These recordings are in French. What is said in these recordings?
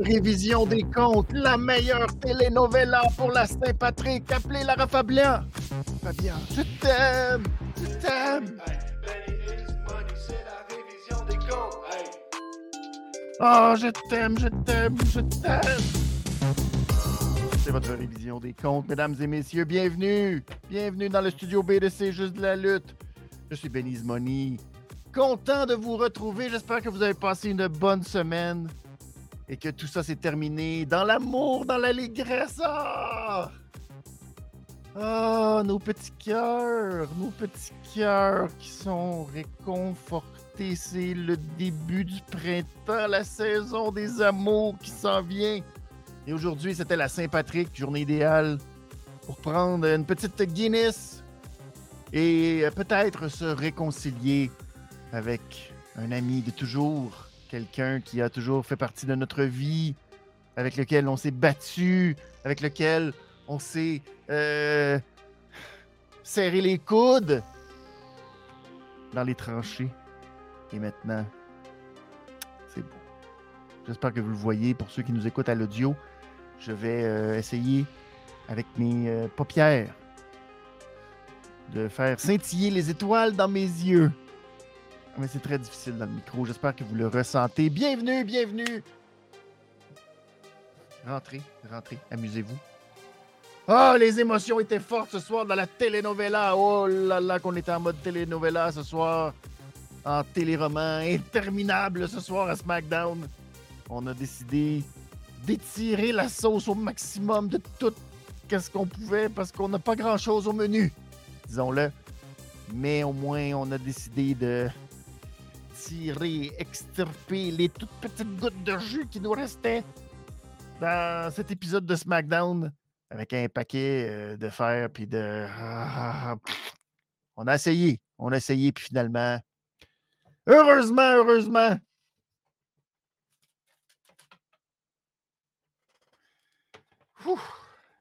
Révision des comptes, la meilleure télénovela pour la Saint-Patrick. Appelez Lara Fabian. Fabian, je t'aime, je t'aime. Oh, je t'aime, je t'aime, je t'aime. C'est votre révision des comptes, mesdames et messieurs. Bienvenue, bienvenue dans le studio B de C'est juste de la lutte. Je suis Benise Money. Content de vous retrouver. J'espère que vous avez passé une bonne semaine et que tout ça s'est terminé dans l'amour, dans l'allégresse. Ah! Ah, nos petits cœurs, nos petits cœurs qui sont réconfortés. C'est le début du printemps, la saison des amours qui s'en vient. Et aujourd'hui, c'était la Saint-Patrick, journée idéale pour prendre une petite Guinness et peut-être se réconcilier avec un ami de toujours quelqu'un qui a toujours fait partie de notre vie, avec lequel on s'est battu, avec lequel on s'est euh, serré les coudes dans les tranchées. Et maintenant, c'est beau. J'espère que vous le voyez. Pour ceux qui nous écoutent à l'audio, je vais euh, essayer avec mes euh, paupières de faire scintiller les étoiles dans mes yeux mais c'est très difficile dans le micro. J'espère que vous le ressentez. Bienvenue, bienvenue. Rentrez, rentrez, amusez-vous. Oh, les émotions étaient fortes ce soir dans la telenovela. Oh là là, qu'on était en mode telenovela ce soir. En téléroman interminable ce soir à SmackDown. On a décidé d'étirer la sauce au maximum de tout qu'est-ce qu'on pouvait parce qu'on n'a pas grand-chose au menu, disons-le. Mais au moins, on a décidé de tirer, extirper les toutes petites gouttes de jus qui nous restaient dans cet épisode de SmackDown avec un paquet euh, de fer puis de. On a essayé, on a essayé, puis finalement, heureusement, heureusement,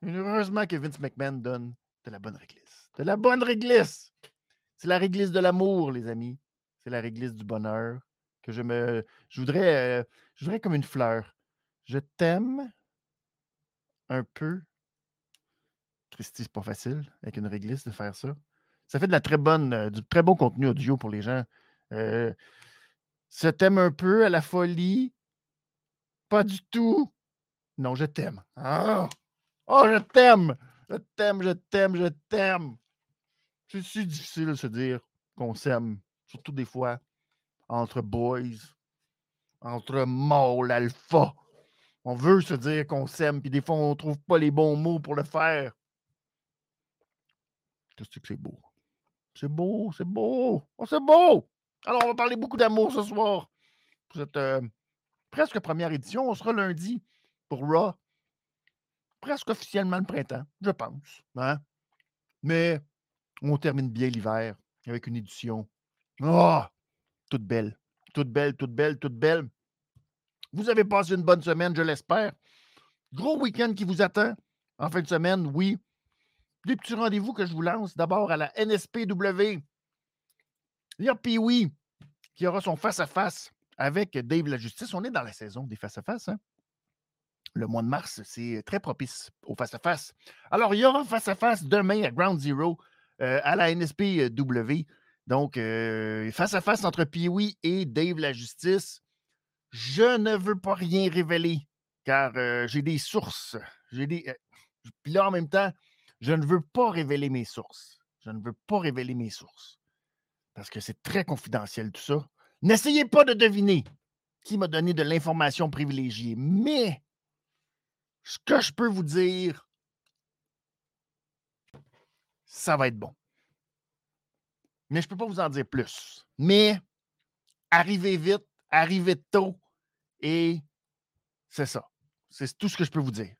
heureusement que Vince McMahon donne de la bonne réglisse. De la bonne réglisse. C'est la réglisse de l'amour, les amis c'est la réglisse du bonheur. Que je me. Je voudrais, euh, voudrais comme une fleur. Je t'aime un peu. Christy, c'est pas facile avec une réglisse de faire ça. Ça fait de la très bonne, euh, du très bon contenu audio pour les gens. Euh, je t'aime un peu à la folie. Pas du tout. Non, je t'aime. Ah! Oh, je t'aime! Je t'aime, je t'aime, je t'aime. C'est si difficile de se dire qu'on s'aime surtout des fois entre boys, entre mâles alpha. On veut se dire qu'on s'aime, puis des fois, on ne trouve pas les bons mots pour le faire. Qu'est-ce que c'est beau? C'est beau, c'est beau. Oh, c'est beau! Alors, on va parler beaucoup d'amour ce soir. Pour cette euh, presque première édition. On sera lundi pour Raw. Presque officiellement le printemps, je pense. Hein? Mais on termine bien l'hiver avec une édition Oh, toute belle. Toute belle, toute belle, toute belle. Vous avez passé une bonne semaine, je l'espère. Gros week-end qui vous attend en fin de semaine, oui. Des petits rendez-vous que je vous lance. D'abord à la NSPW. Il y a Pee-Wee qui aura son face-à-face avec Dave la Justice. On est dans la saison des face-à-face. Hein? Le mois de mars, c'est très propice au face-à-face. Alors, il y aura face-à-face demain à Ground Zero euh, à la NSPW. Donc, euh, face à face entre Pee-Wee et Dave la Justice, je ne veux pas rien révéler car euh, j'ai des sources. Euh, puis là, en même temps, je ne veux pas révéler mes sources. Je ne veux pas révéler mes sources. Parce que c'est très confidentiel tout ça. N'essayez pas de deviner qui m'a donné de l'information privilégiée. Mais ce que je peux vous dire, ça va être bon. Mais je ne peux pas vous en dire plus. Mais arrivez vite, arrivez tôt et c'est ça. C'est tout ce que je peux vous dire.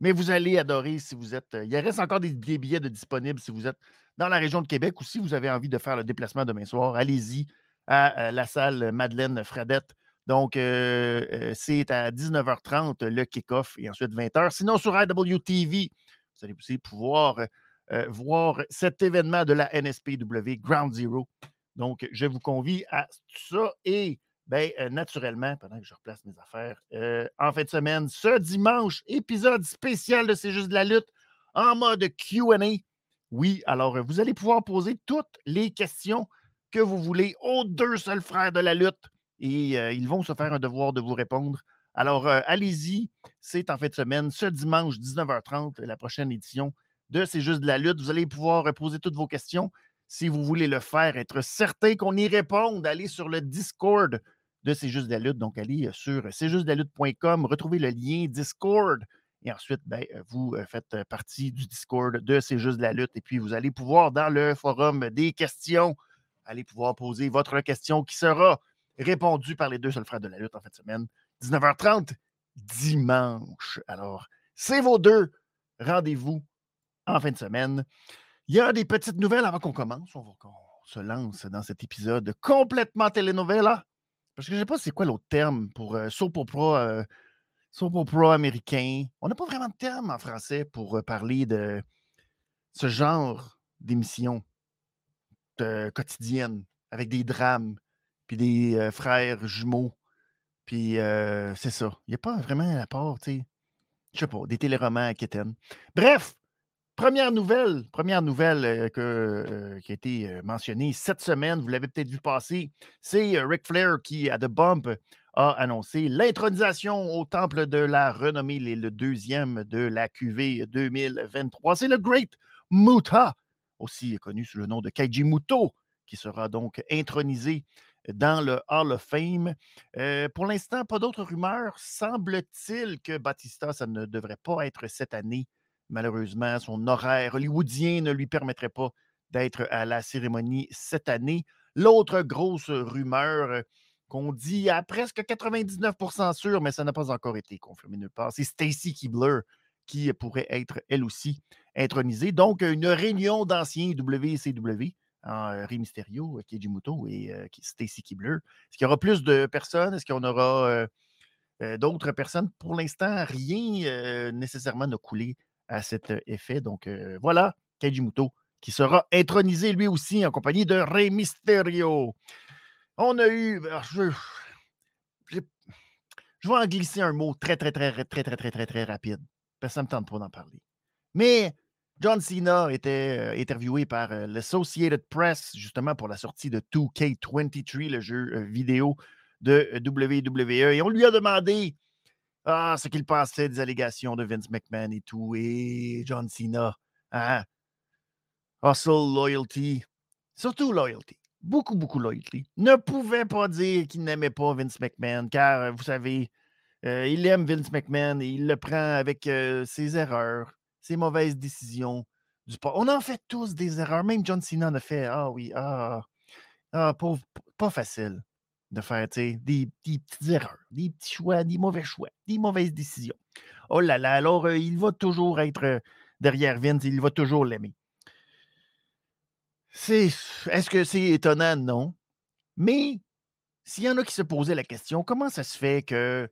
Mais vous allez adorer si vous êtes. Il reste encore des, billets de disponibles si vous êtes dans la région de Québec ou si vous avez envie de faire le déplacement demain soir. Allez-y à la salle Madeleine Fradette. Donc, euh, euh, c'est à 19h30 le kick-off et ensuite 20h. Sinon, sur IWTV, vous allez aussi pouvoir euh, voir cet événement de la NSPW Ground Zero. Donc, je vous convie à ça. Et Bien, euh, naturellement, pendant que je replace mes affaires, euh, en fin de semaine, ce dimanche, épisode spécial de C'est juste de la lutte en mode QA. Oui, alors vous allez pouvoir poser toutes les questions que vous voulez aux deux seuls frères de la lutte et ils vont se faire un devoir de vous répondre. Alors, allez-y, c'est en fin de semaine, ce dimanche 19h30, la prochaine édition de C'est juste de la lutte. Vous allez pouvoir poser toutes vos questions. Si vous voulez le faire, être certain qu'on y réponde, allez sur le Discord de C'est juste de la lutte. Donc, allez sur c'est juste de la lutte.com, retrouvez le lien Discord. Et ensuite, ben, vous faites partie du Discord de C'est juste de la lutte. Et puis, vous allez pouvoir, dans le forum des questions, allez pouvoir poser votre question qui sera répondue par les deux seuls frères de la lutte en fin de semaine. 19h30, dimanche. Alors, c'est vos deux rendez-vous en fin de semaine. Il y a des petites nouvelles avant qu'on commence. On se lance dans cet épisode complètement telenovela. Parce que je ne sais pas c'est quoi l'autre terme pour euh, soap opera, euh, américain. On n'a pas vraiment de terme en français pour euh, parler de ce genre d'émission quotidienne avec des drames, puis des euh, frères jumeaux puis c'est ça. Il n'y a pas vraiment un rapport, tu sais. Je sais pas, des téléromans à Keten. Bref, première nouvelle, première nouvelle que, qui a été mentionnée cette semaine, vous l'avez peut-être vu passer, c'est Ric Flair qui, à The Bump, a annoncé l'intronisation au temple de la renommée, le deuxième de la QV 2023. C'est le Great Muta, aussi connu sous le nom de Kaiji Muto, qui sera donc intronisé dans le Hall of Fame. Euh, pour l'instant, pas d'autres rumeurs. Semble-t-il que Batista, ça ne devrait pas être cette année. Malheureusement, son horaire hollywoodien ne lui permettrait pas d'être à la cérémonie cette année. L'autre grosse rumeur qu'on dit à presque 99% sûr, mais ça n'a pas encore été confirmé nulle part, c'est Stacy Keebler qui pourrait être elle aussi intronisée. Donc, une réunion d'anciens WCW en euh, Rey Mysterio, Keiji Muto et euh, Stacy Kibler. Est-ce qu'il y aura plus de personnes? Est-ce qu'on aura euh, d'autres personnes? Pour l'instant, rien nécessairement n'a coulé à cet effet. Donc voilà, Keiji qui sera intronisé lui aussi en compagnie de Rey Mysterio. On a eu. Je, je, vais en glisser un mot très, très, très, très, très, très, très, très, rapide. Parce que ça me tente pas d'en parler. Mais John Cena était interviewé par l'Associated Press justement pour la sortie de 2K23, le jeu vidéo de WWE. Et on lui a demandé ah, ce qu'il pensait des allégations de Vince McMahon et tout. Et John Cena, hein? Hustle, loyalty, surtout loyalty. Beaucoup, beaucoup loyalty. Ne pouvait pas dire qu'il n'aimait pas Vince McMahon, car vous savez, il aime Vince McMahon et il le prend avec ses erreurs ses mauvaises décisions. On en fait tous des erreurs. Même John Cena en a fait. Ah oui, ah, ah pas, facile de faire des, petites erreurs, des petits choix, des mauvais choix, des mauvaises décisions. Oh là là, alors euh, il va toujours être euh, derrière Vince, il va toujours l'aimer. C'est, est-ce que c'est étonnant? Non. Mais s'il y en a qui se posaient la question, comment ça se fait que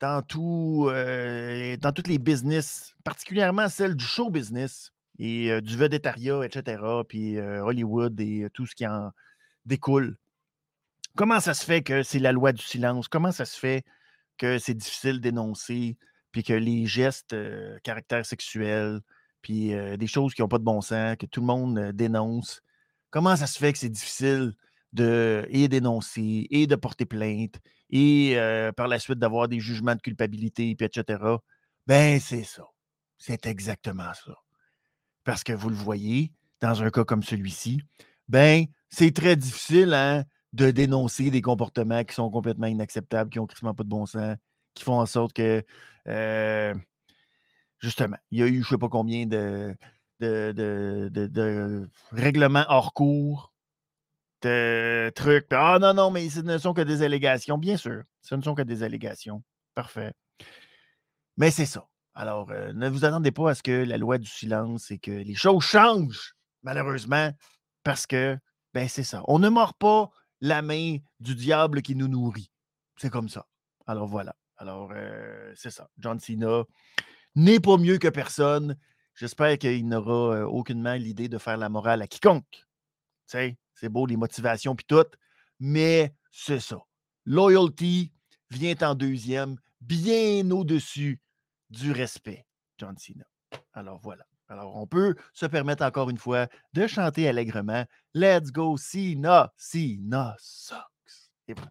dans, tout, euh, dans les business, particulièrement celle du show business et du vedettariat, etc., puis Hollywood et tout ce qui en découle. Comment ça se fait que c'est la loi du silence? Comment ça se fait que c'est difficile d'énoncer, puis que les gestes, caractère sexuel, puis des choses qui n'ont pas de bon sens, que tout le monde dénonce, comment ça se fait que c'est difficile de dénoncer et de porter plainte et par la suite d'avoir des jugements de culpabilité, puis etc. Ben, c'est ça. C'est exactement ça. Parce que vous le voyez, dans un cas comme celui-ci, ben, c'est très difficile hein, de dénoncer des comportements qui sont complètement inacceptables, qui n'ont quasiment pas de bon sens, qui font en sorte que, justement, il y a eu je ne sais pas combien de, de, de règlements hors cours de trucs. Ah non, non, mais ce ne sont que des allégations. Bien sûr, ce ne sont que des allégations. Parfait. Mais c'est ça. Alors, euh, ne vous attendez pas à ce que la loi du silence et que les choses changent, malheureusement, parce que, ben, c'est ça. On ne mord pas la main du diable qui nous nourrit. C'est comme ça. Alors, voilà. Alors, euh, c'est ça. John Cena n'est pas mieux que personne. J'espère qu'il n'aura euh, aucunement l'idée de faire la morale à quiconque. Tu sais, c'est beau, les motivations puis tout, mais c'est ça. loyalty vient en deuxième, bien au-dessus du respect, John Cena. Alors voilà. Alors, on peut se permettre encore une fois de chanter allègrement Let's go Cena, Cena sucks. Et voilà.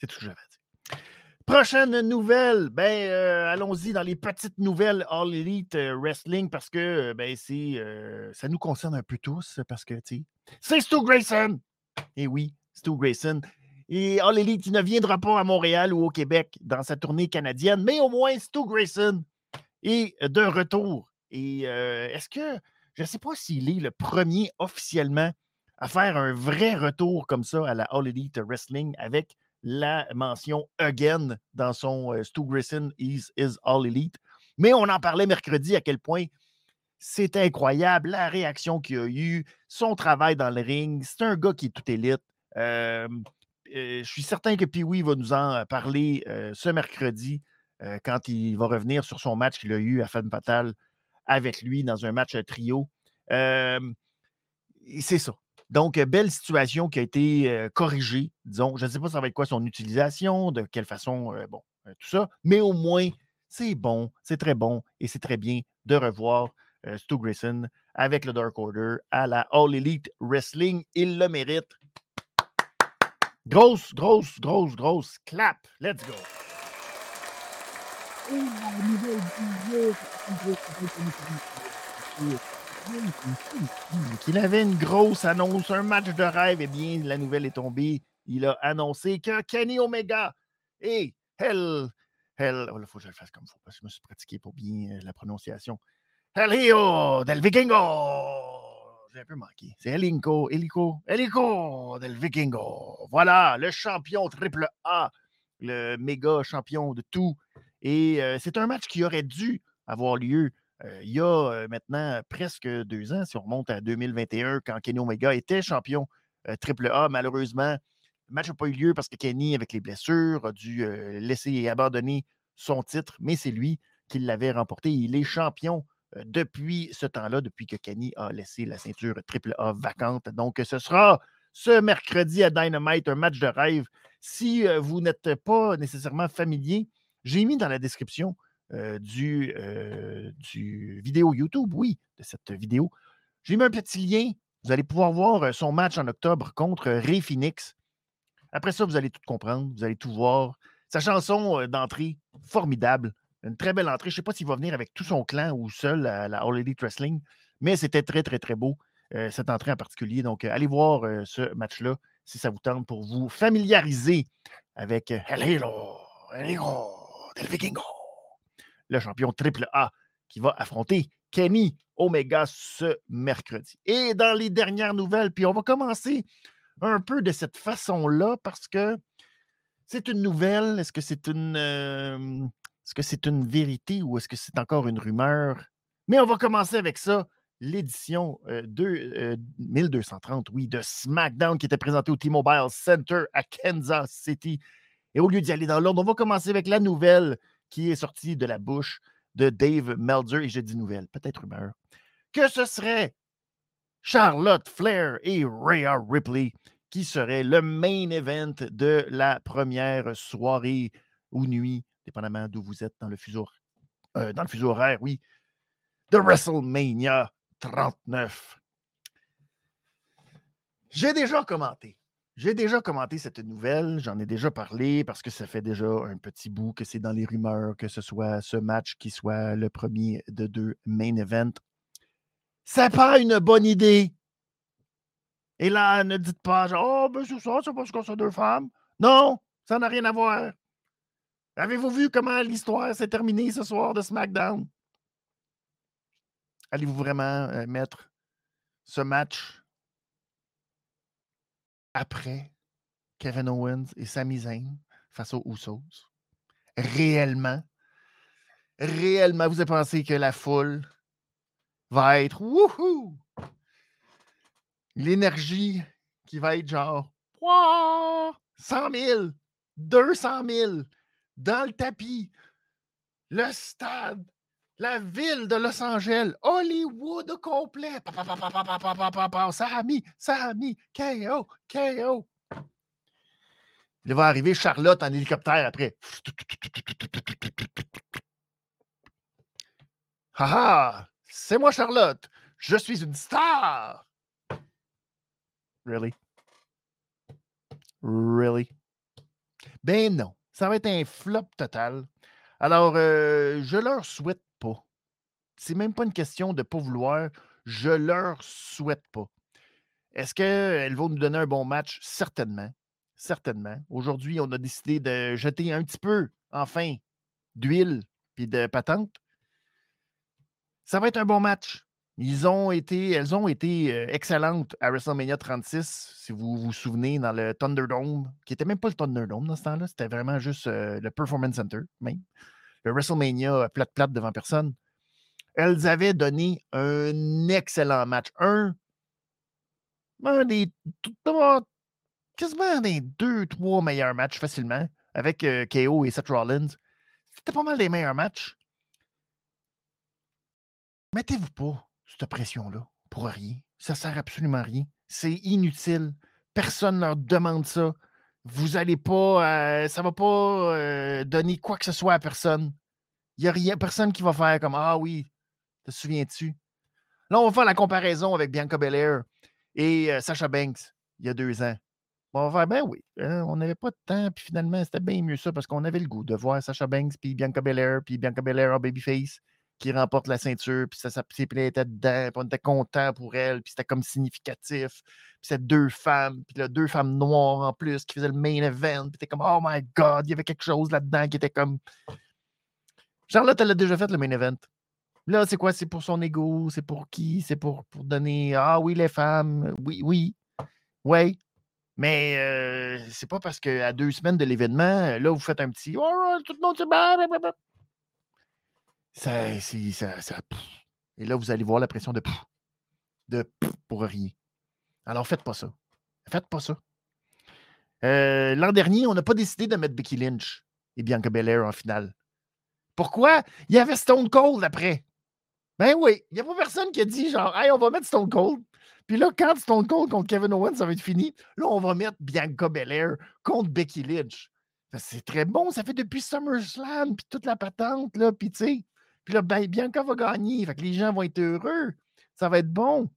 C'est tout ce que j'avais à dire. Prochaine nouvelle, ben euh, allons-y dans les petites nouvelles All Elite euh, Wrestling parce que ben c'est euh, ça nous concerne un peu tous parce que c'est Stu Grayson. Et oui, Stu Grayson. Et All Elite, il ne viendra pas à Montréal ou au Québec dans sa tournée canadienne, mais au moins Stu Grayson est de retour et est-ce que, je ne sais pas s'il est le premier officiellement à faire un vrai retour comme ça à la All Elite Wrestling avec la mention again dans son Stu Grayson is, is All Elite. Mais on en parlait mercredi à quel point c'est incroyable la réaction qu'il a eu, son travail dans le ring. C'est un gars qui est tout élite. je suis certain que Pee-Wee va nous en parler ce mercredi quand il va revenir sur son match qu'il a eu à Fan Fatal avec lui dans un match trio. c'est ça. Donc, belle situation qui a été corrigée, disons. Je ne sais pas ça va être quoi son utilisation, de quelle façon, bon, tout ça, mais au moins, c'est bon, c'est très bon et c'est très bien de revoir Stu Grayson avec le Dark Order à la All Elite Wrestling. Il le mérite. Grosse, grosse, grosse, grosse clap. Let's go qu'il avait une grosse annonce, un match de rêve, et eh bien, la nouvelle est tombée. Il a annoncé que Kenny Omega et Hell, Hell, oh, il faut que je le fasse comme il faut, parce que je me suis pratiqué pour bien euh, la prononciation. Hell del Vikingo! J'ai un peu manqué. C'est Elinko, Eliko, Eliko del Vikingo. Voilà, le champion triple A, le méga champion de tout et c'est un match qui aurait dû avoir lieu il y a maintenant presque deux ans, si on remonte à 2021, quand Kenny Omega était champion AAA. Malheureusement, le match n'a pas eu lieu parce que Kenny, avec les blessures, a dû laisser et abandonner son titre, mais c'est lui qui l'avait remporté. Il est champion depuis ce temps-là, depuis que Kenny a laissé la ceinture AAA vacante. Donc, ce sera ce mercredi à Dynamite, un match de rêve. Si vous n'êtes pas nécessairement familier j'ai mis dans la description du, vidéo YouTube, oui, de cette vidéo. J'ai mis un petit lien. Vous allez pouvoir voir son match en octobre contre Ray Phoenix. Après ça, vous allez tout comprendre, vous allez tout voir. Sa chanson d'entrée, formidable. Une très belle entrée. Je ne sais pas s'il va venir avec tout son clan ou seul à la All Elite Wrestling, mais c'était très, très, très beau, cette entrée en particulier. Donc, allez voir ce match-là si ça vous tente pour vous familiariser avec Hello, Hello del Vikingo, le champion triple A qui va affronter Kenny Omega ce mercredi. Et dans les dernières nouvelles, puis on va commencer un peu de cette façon-là parce que c'est une nouvelle. Est-ce que c'est une, euh, est-ce que c'est une vérité ou est-ce que c'est encore une rumeur? Mais on va commencer avec ça. L'édition euh, 1230, euh, oui, de SmackDown qui était présentée au T-Mobile Center à Kansas City et au lieu d'y aller dans l'ordre, on va commencer avec la nouvelle qui est sortie de la bouche de Dave Meltzer. Et je dis nouvelle, peut-être rumeur, que ce serait Charlotte Flair et Rhea Ripley qui seraient le main event de la première soirée ou nuit, dépendamment d'où vous êtes dans le fuseau, euh, dans le fuseau horaire, oui, de WrestleMania 39. J'ai déjà commenté j'ai déjà commenté cette nouvelle, j'en ai déjà parlé parce que ça fait déjà un petit bout que c'est dans les rumeurs, que ce soit ce match qui soit le premier de deux main events. C'est pas une bonne idée. Et là, ne dites pas, genre, oh, ben c'est ça, c'est parce qu'on sont deux femmes. Non, ça n'a rien à voir. Avez-vous vu comment l'histoire s'est terminée ce soir de SmackDown? Allez-vous vraiment euh, mettre ce match après Kevin Owens et Sami Zayn face aux Usos? Réellement? Réellement, vous avez pensé que la foule va être wouhou! L'énergie qui va être genre 100 000, 200 000 dans le tapis, le stade la ville de Los Angeles, Hollywood au complet. Sami, Sami, KO, KO. Il va arriver Charlotte en hélicoptère après. Haha, c'est moi Charlotte. Je suis une star. Really? Really? Ben non. Ça va être un flop total. Alors, euh, je leur souhaite. C'est même pas une question de ne pas vouloir. Je leur souhaite pas. Est-ce qu'elles vont nous donner un bon match? Certainement. Certainement. Aujourd'hui, on a décidé de jeter un petit peu, enfin, d'huile puis de patente. Ça va être un bon match. Ils ont été, elles ont été euh, excellentes à WrestleMania 36, si vous vous souvenez, dans le Thunderdome, qui n'était même pas le Thunderdome dans ce temps-là, c'était vraiment juste euh, le Performance Center, même. Le WrestleMania plate-plate devant personne. Elles avaient donné un excellent match. Un, un des quasiment des deux, trois meilleurs matchs facilement, avec euh, KO et Seth Rollins. C'était pas mal des meilleurs matchs. Mettez-vous pas cette pression-là pour rien. Ça sert absolument à rien. C'est inutile. Personne ne leur demande ça. Vous allez pas. Euh, ça va pas euh, donner quoi que ce soit à personne. Il n'y a rien, personne qui va faire comme Ah oui, te souviens-tu? Là, on va faire la comparaison avec Bianca Belair et euh, Sasha Banks il y a deux ans. On va faire, ben oui, hein, on n'avait pas de temps, puis finalement, c'était bien mieux ça parce qu'on avait le goût de voir Sasha Banks, puis Bianca Belair, puis Bianca Belair en babyface qui remporte la ceinture, puis ça, ça était dedans, puis on était content pour elle, puis c'était comme significatif. Puis c'était deux femmes, puis deux femmes noires en plus qui faisaient le main event, puis t'es comme, oh my god, il y avait quelque chose là-dedans qui était comme. Charlotte, elle a déjà fait le main event. Là, c'est quoi? C'est pour son ego? C'est pour qui? C'est pour, pour donner, ah oui, les femmes, oui, oui, oui. Mais euh, c'est pas parce qu'à deux semaines de l'événement, là, vous faites un petit, oh, tout le monde se bat. Ça, ça, ça, et là, vous allez voir la pression de de pour rien. Alors, faites pas ça. Faites pas ça. Euh, l'an dernier, on n'a pas décidé de mettre Becky Lynch et Bianca Belair en finale. Pourquoi? Il y avait Stone Cold après. Ben oui, il n'y a pas personne qui a dit genre, hey, on va mettre Stone Cold. Puis là, quand Stone Cold contre Kevin Owens, ça va être fini, là, on va mettre Bianca Belair contre Becky Lynch. C'est très bon, ça fait depuis SummerSlam, puis toute la patente, là, puis tu sais, puis là, ben, Bianca va gagner. Fait que les gens vont être heureux. Ça va être bon.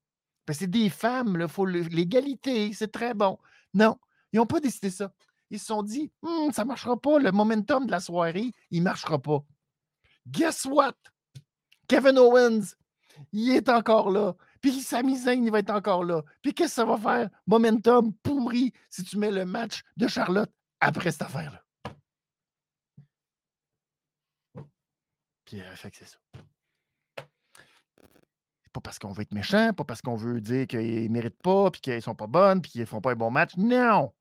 Ben, c'est des femmes, il faut l'égalité, c'est très bon. Non, ils n'ont pas décidé ça. Ils se sont dit, «Hum, ça ne marchera pas, le momentum de la soirée, il ne marchera pas. Guess what? Kevin Owens, il est encore là. Puis Sami Zayn, il va être encore là. Puis qu'est-ce que ça va faire? Momentum pourri si tu mets le match de Charlotte après cette affaire-là. fait que c'est ça. Pas parce qu'on veut être méchant, pas parce qu'on veut dire qu'ils ne méritent pas, puis qu'ils sont pas bonnes, puis qu'ils ne font pas un bon match. Non!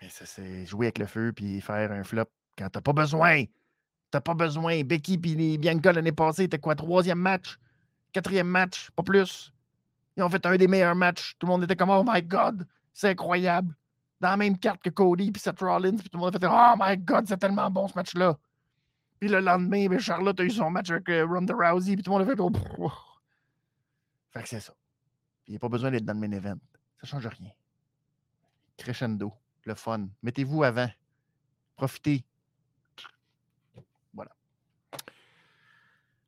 Mais ça, c'est jouer avec le feu, puis faire un flop quand t'as pas besoin. T'as pas besoin. Becky puis Bianca l'année passée, c'était quoi? Troisième match? Quatrième match? Pas plus. Ils ont fait un des meilleurs matchs. Tout le monde était comme Oh my God, c'est incroyable. Dans la même carte que Cody puis Seth Rollins, puis tout le monde a fait Oh my God, c'est tellement bon ce match-là. Puis le lendemain, ben, Charlotte a eu son match avec euh, Ronda Rousey, puis tout le monde a fait. Oh, fait que c'est ça. Il n'y a pas besoin d'être dans le main event. Ça ne change rien. Crescendo, le fun. Mettez-vous avant. Profitez.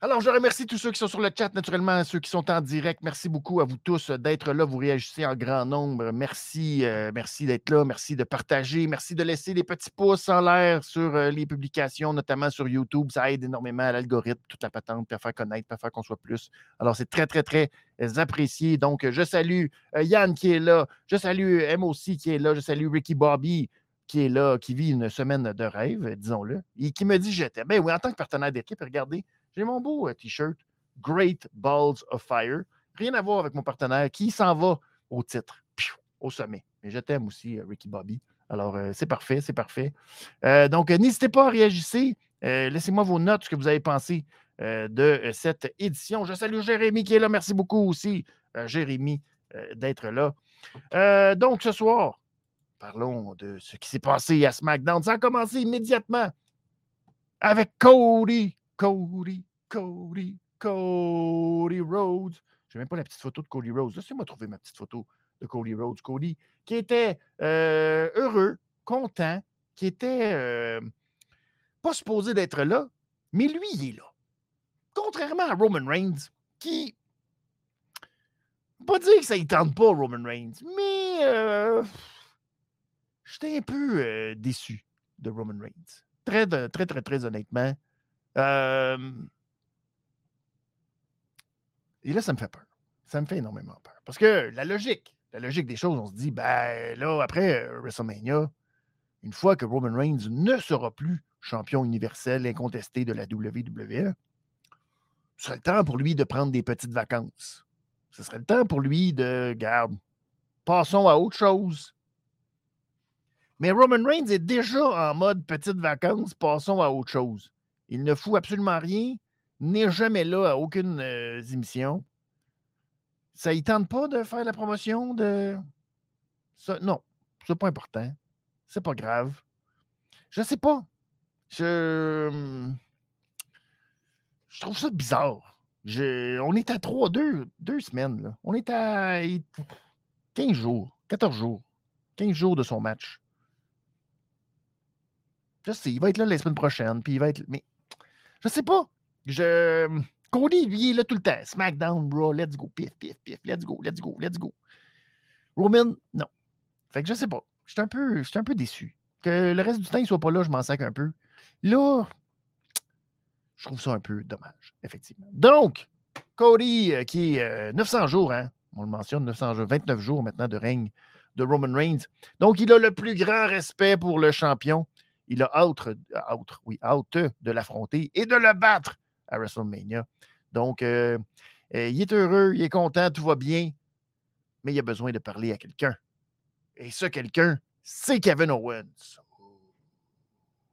Alors, je remercie tous ceux qui sont sur le chat, naturellement, ceux qui sont en direct. Merci beaucoup à vous tous d'être là. Vous réagissez en grand nombre. Merci, euh, merci d'être là. Merci de partager. Merci de laisser des petits pouces en l'air sur euh, les publications, notamment sur YouTube. Ça aide énormément à l'algorithme, toute la patente, pour faire connaître, pour faire qu'on soit plus. Alors, c'est très, très, très apprécié. Donc, je salue euh, Yann qui est là. Je salue M aussi qui est là. Je salue Ricky Bobby qui est là, qui vit une semaine de rêve, disons-le, et qui me dit j'étais. Ben oui, en tant que partenaire d'équipe, regardez, j'ai mon beau euh, t-shirt Great Balls of Fire. Rien à voir avec mon partenaire qui s'en va au titre, au sommet. Mais je t'aime aussi, euh, Ricky Bobby. Alors, euh, c'est parfait, c'est parfait. donc, n'hésitez pas à réagir. Laissez-moi vos notes, ce que vous avez pensé de cette édition. Je salue Jérémy qui est là. Merci beaucoup aussi, Jérémy, d'être là. donc, ce soir, parlons de ce qui s'est passé à SmackDown. Ça a commencé immédiatement avec Cody Cody, Cody, Cody Rhodes. Je n'ai même pas la petite photo de Cody Rhodes. Laissez-moi trouver ma petite photo de Cody Rhodes. Cody qui était euh, heureux, content, qui était euh, pas supposé d'être là, mais lui, il est là. Contrairement à Roman Reigns, qui. Pas dire que ça ne tente pas, Roman Reigns, mais euh, j'étais un peu déçu de Roman Reigns. Très, très, très, très honnêtement. Et là, ça me fait peur. Ça me fait énormément peur. Parce que la logique, la logique des choses, on se dit, ben là, après euh, WrestleMania, une fois que Roman Reigns ne sera plus champion universel incontesté de la WWE, ce serait le temps pour lui de prendre des petites vacances. Ce serait le temps pour lui de, garde, passons à autre chose. Mais Roman Reigns est déjà en mode petites vacances, passons à autre chose. Il ne fout absolument rien, n'est jamais là à aucune émission. Ça ne tente pas de faire la promotion de. Ça, non, c'est pas important. C'est pas grave. Je sais pas. Je. Je trouve ça bizarre. On est à trois, deux, deux semaines. Là. On est à 15 jours, 14 jours. 15 jours de son match. Je sais, il va être là la semaine prochaine, puis il va être. Mais je sais pas. Je. Cody, lui, il est là tout le temps. SmackDown, bro, let's go, pif, pif, pif, let's go, let's go, let's go. Roman, non. Fait que je sais pas. Je suis un, peu, déçu. Que le reste du temps, il soit pas là, je m'en sac un peu. Là, je trouve ça un peu dommage, effectivement. Donc, Cody, euh, qui est 900 euh, jours, hein, on le mentionne, 900 jours, 29 jours maintenant de règne de Roman Reigns. Donc, il a le plus grand respect pour le champion. Il a hâte, oui, hâte de l'affronter et de le battre à WrestleMania. Donc, euh, euh, il est heureux, il est content, tout va bien, mais il a besoin de parler à quelqu'un. Et ce quelqu'un, c'est Kevin Owens.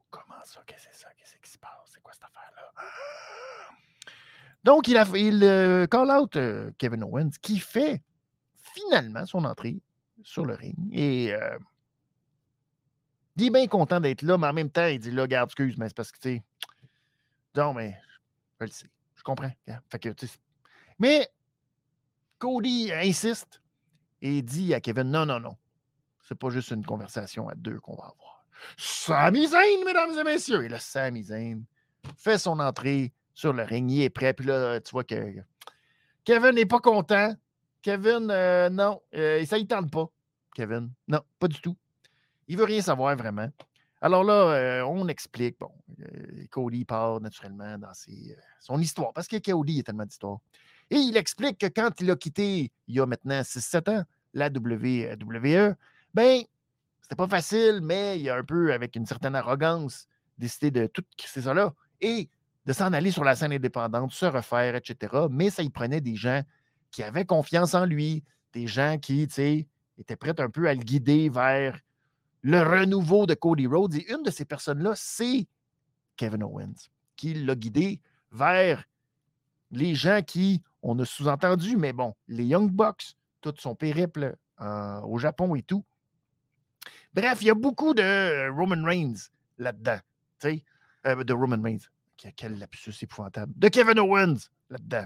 comment ça? Qu'est-ce que c'est ça? Qu'est-ce qui se passe? C'est quoi cette affaire-là? Donc, il, a, il euh, call out Kevin Owens qui fait finalement son entrée sur le ring. Et il est bien content d'être là, mais en même temps, il dit là, garde, excuse, mais c'est parce que, tu sais, non, mais je le. Je comprends. Fait que, mais Cody insiste et dit à Kevin non, non, non. C'est pas juste une conversation à deux qu'on va avoir. Sami mesdames et messieurs. Et là, Sami fait son entrée sur le ring. Il est prêt. Puis là, tu vois que Kevin n'est pas content. Kevin, euh, non, euh, ça ne tente pas. Kevin, non, pas du tout. Il veut rien savoir vraiment. Alors là, euh, on explique, bon, euh, Cody part naturellement dans euh, son histoire, parce que Cody a tellement d'histoires. Et il explique que quand il a quitté, il y a maintenant 6-7 ans, la WWE, ben, c'était pas facile, mais il a un peu, avec une certaine arrogance, décidé de tout crisser ça là et de s'en aller sur la scène indépendante, se refaire, etc. Mais ça, il prenait des gens qui avaient confiance en lui, des gens qui, tu sais, étaient prêts un peu à le guider vers le renouveau de Cody Rhodes. Et une de ces personnes-là, c'est Kevin Owens, qui l'a guidé vers les gens qui, on a sous-entendu, mais bon, les Young Bucks, tout son périple euh, au Japon et tout. Bref, il y a beaucoup de Roman Reigns là-dedans. Euh, de Roman Reigns. Quel lapsus épouvantable. De Kevin Owens là-dedans.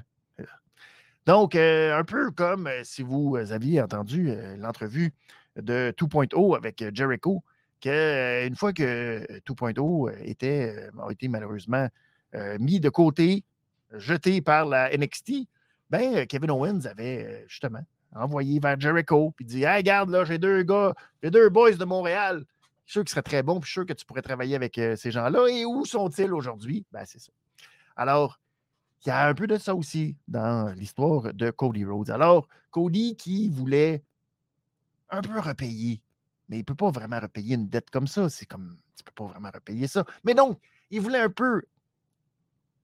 Donc, euh, un peu comme si vous aviez entendu l'entrevue de 2.0 avec euh, Jericho, qu'une euh, fois que 2.0 euh, était, a été malheureusement mis de côté, jeté par la NXT, ben, Kevin Owens avait justement envoyé vers Jericho, puis dit Hey, regarde, là, j'ai deux gars, j'ai deux boys de Montréal. Je suis sûr qu'ils seraient très bons, puis je suis sûr que tu pourrais travailler avec ces gens-là. Et où sont-ils aujourd'hui? Ben, c'est ça. Alors, il y a un peu de ça aussi dans l'histoire de Cody Rhodes. Alors, Cody qui voulait un peu repayer. Mais il ne peut pas vraiment repayer une dette comme ça. C'est comme, tu ne peux pas vraiment repayer ça. Mais donc, il voulait un peu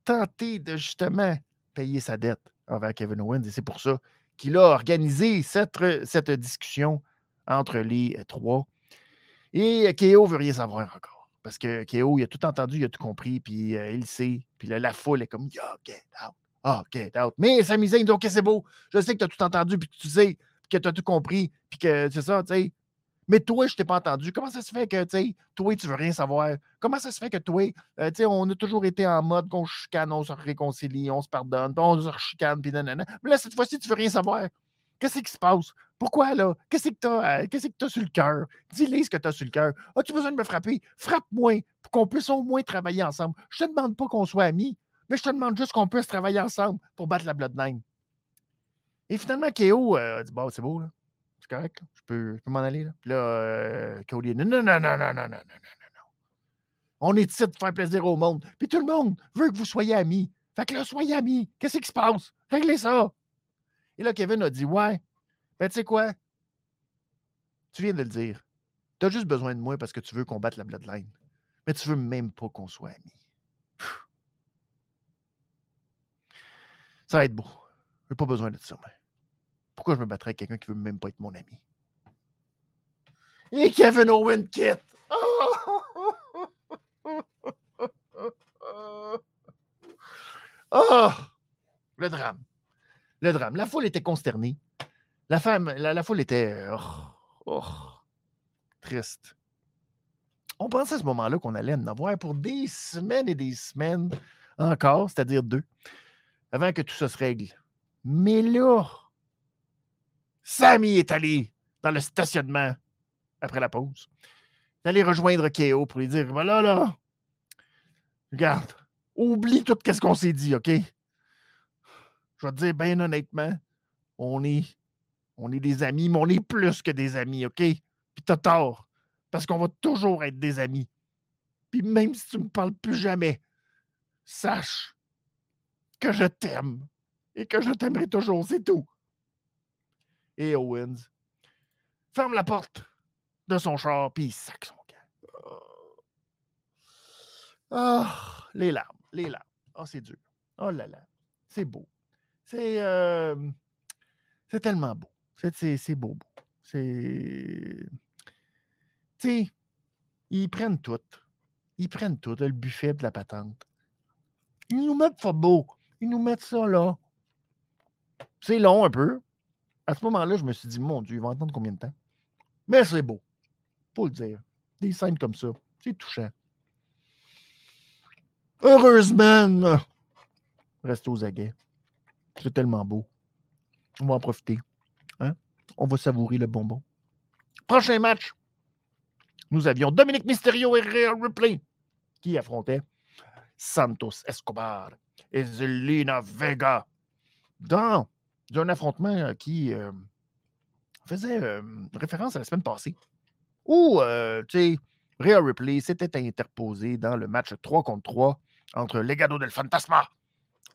tenter de justement payer sa dette envers Kevin Owens. Et c'est pour ça qu'il a organisé cette, cette discussion entre les trois. Et Keo veut rien savoir encore. Parce que Keo, il a tout entendu, il a tout compris, puis euh, il sait. Puis la foule est comme, Yo, get out. Oh, get out. Mais Sami Zayn dit, c'est beau. Je sais que tu as tout entendu, puis tu sais que tu as tout compris, puis que c'est ça, tu sais. Mais toi, je t'ai pas entendu. Comment ça se fait que, tu sais, toi, tu veux rien savoir? Comment ça se fait que toi, euh, tu sais, on a toujours été en mode qu'on chicane, on se réconcilie, on se pardonne, on se chicane, puis nanana. Mais là, cette fois-ci, tu veux rien savoir. Qu'est-ce qui se passe? Pourquoi, là? Qu'est-ce que tu as, qu'est-ce que sur le cœur? Dis-les ce que tu as sur le cœur. As-tu besoin de me frapper? Frappe-moi pour qu'on puisse au moins travailler ensemble. Je te demande pas qu'on soit amis, mais je te demande juste qu'on puisse travailler ensemble pour battre la Bloodline. Et finalement, KO euh, dit Bon, c'est beau, là. C'est correct, Je peux, peux m'en aller, là. Puis là, euh, dit Non, non, non, non, non, non, non, non, non, non. On est ici de faire plaisir au monde. Puis tout le monde veut que vous soyez amis. Fait que là, soyez amis. Qu'est-ce qui se passe? Réglez ça. Et là, Kevin a dit Ouais, ben tu sais quoi? Tu viens de le dire. Tu as juste besoin de moi parce que tu veux combattre la Bloodline. Mais tu veux même pas qu'on soit amis. Ça va être beau. Je n'ai pas besoin de ça. Pourquoi je me battrais avec quelqu'un qui veut même pas être mon ami? Et Kevin Owen quitte. Oh! Le drame. Le drame. La foule était consternée. La femme, la, foule était oh, oh, triste. On pensait à ce moment-là qu'on allait en avoir pour des semaines et des semaines encore, c'est-à-dire deux, avant que tout ça se règle. Mais là, Sammy est allé dans le stationnement après la pause. Il est allé rejoindre K.O. pour lui dire Voilà, là, regarde, oublie tout ce qu'on s'est dit, OK? Je vais te dire bien honnêtement, on est, on est des amis, mais on est plus que des amis, OK? Puis t'as tort, parce qu'on va toujours être des amis. Puis même si tu ne me parles plus jamais, sache que je t'aime et que je t'aimerai toujours, c'est tout. Et Owens ferme la porte de son char, puis il sac son camp. Ah, les larmes, les larmes. oh, c'est dur. Oh là là, c'est beau. C'est euh, c'est tellement beau. C'est beau, beau. C'est. Tu sais, ils prennent tout. Ils prennent tout, le buffet de la patente. Ils nous mettent pas beau. Ils nous mettent ça là. C'est long un peu. À ce moment-là, je me suis dit, mon Dieu, ils vont attendre combien de temps? Mais c'est beau. Faut le dire. Des scènes comme ça. C'est touchant. Heureusement, reste aux aguets. C'est tellement beau. On va en profiter. Hein? On va savourer le bonbon. Prochain match. Nous avions Dominique Mysterio et Real Ripley qui affrontaient Santos Escobar et Zelina Vega dans un affrontement qui faisait référence à la semaine passée, où, tu sais, Rhea Ripley s'était interposé dans le match 3 contre 3 entre Legado del Fantasma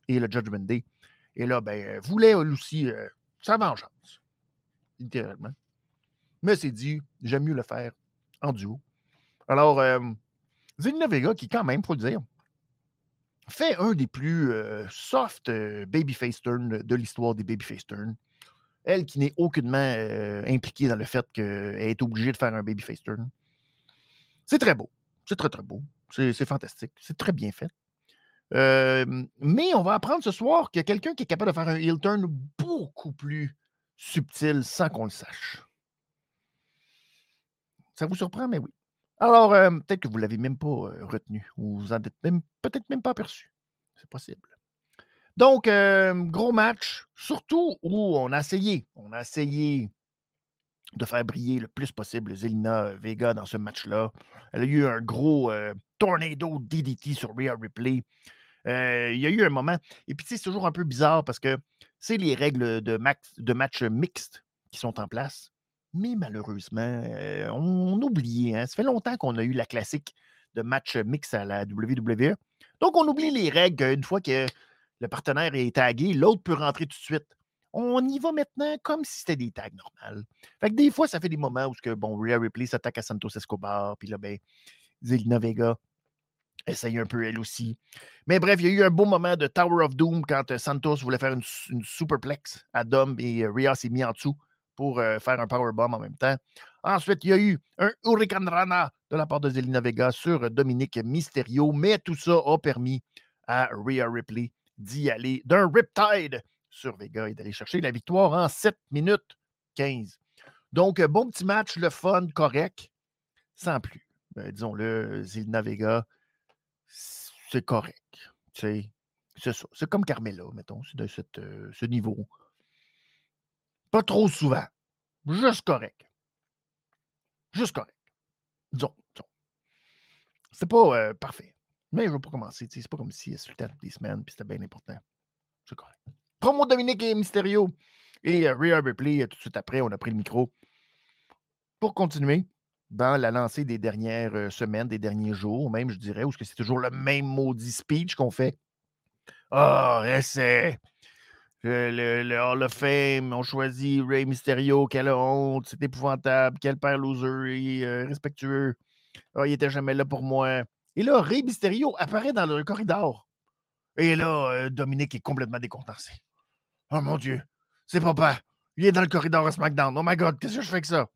et le Judgment Day. Et là, ben, voulait aussi sa vengeance, littéralement. Mais c'est dit, j'aime mieux le faire en duo. Alors, Zelina Vega, qui quand même, faut le dire, fait un des plus soft babyface turn de l'histoire des babyface turn. Elle qui n'est aucunement impliquée dans le fait qu'elle est obligée de faire un babyface turn. C'est très beau. C'est très, très beau. C'est fantastique. C'est très bien fait. mais on va apprendre ce soir qu'il y a quelqu'un qui est capable de faire un heel turn beaucoup plus subtil sans qu'on le sache. Ça vous surprend, mais oui. Alors, euh, peut-être que vous ne l'avez même pas euh, retenu ou vous en êtes même, peut-être même pas aperçu. C'est possible. Donc, euh, gros match, surtout où on a essayé, on a essayé de faire briller le plus possible Zelina Vega dans ce match-là. Elle a eu un gros tornado DDT sur Rhea Ripley. il y a eu un moment, et puis c'est toujours un peu bizarre parce que c'est les règles de, de match mixte qui sont en place. Mais malheureusement, euh, on, oublie. Hein. Ça fait longtemps qu'on a eu la classique de match mix à la WWE. Donc, on oublie les règles. Une fois que le partenaire est tagué, l'autre peut rentrer tout de suite. On y va maintenant comme si c'était des tags normales. Fait que des fois, ça fait des moments où que, bon, Rhea Ripley s'attaque à Santos Escobar, puis là, ben, Zelina Vega essaye un peu elle aussi. Mais bref, il y a eu un beau moment de Tower of Doom quand euh, Santos voulait faire une, superplex à Dom et euh, Rhea s'est mis en dessous pour euh, faire un powerbomb en même temps. Ensuite, il y a eu un Hurricane Rana de la part de Zelina Vega sur Dominique Mysterio, mais tout ça a permis à Rhea Ripley d'y aller d'un Riptide sur Vega et d'aller chercher la victoire en 7 minutes 15. Donc, bon petit match, le fun, correct, sans plus. Ben, disons-le, Zelina Vega, c'est correct. C'est comme Carmela, mettons, c'est de euh, ce niveau. Pas trop souvent. Juste correct. Juste correct. Disons, disons. C'était pas euh, parfait. Mais je vais pas commencer. C'est pas comme si c'était toutes des semaines puis c'était bien important. C'est correct. Promo Dominique et Mysterio. Et euh, Rhea Ripley, tout de suite après, on a pris le micro pour continuer dans la lancée des dernières euh, semaines, des derniers jours, même, je dirais, où c'est toujours le même maudit speech qu'on fait? Ah, oh, c'est le, le, Hall of Fame, on choisit Ray Mysterio, quelle honte, c'est épouvantable, quel père loser, euh, respectueux. Ah, il était jamais là pour moi. Et là, Ray Mysterio apparaît dans le corridor. Et là, euh, Dominique est complètement décontenancé. Oh mon Dieu, c'est papa. Il est dans le corridor à SmackDown. Oh my God, qu'est-ce que je fais avec ça?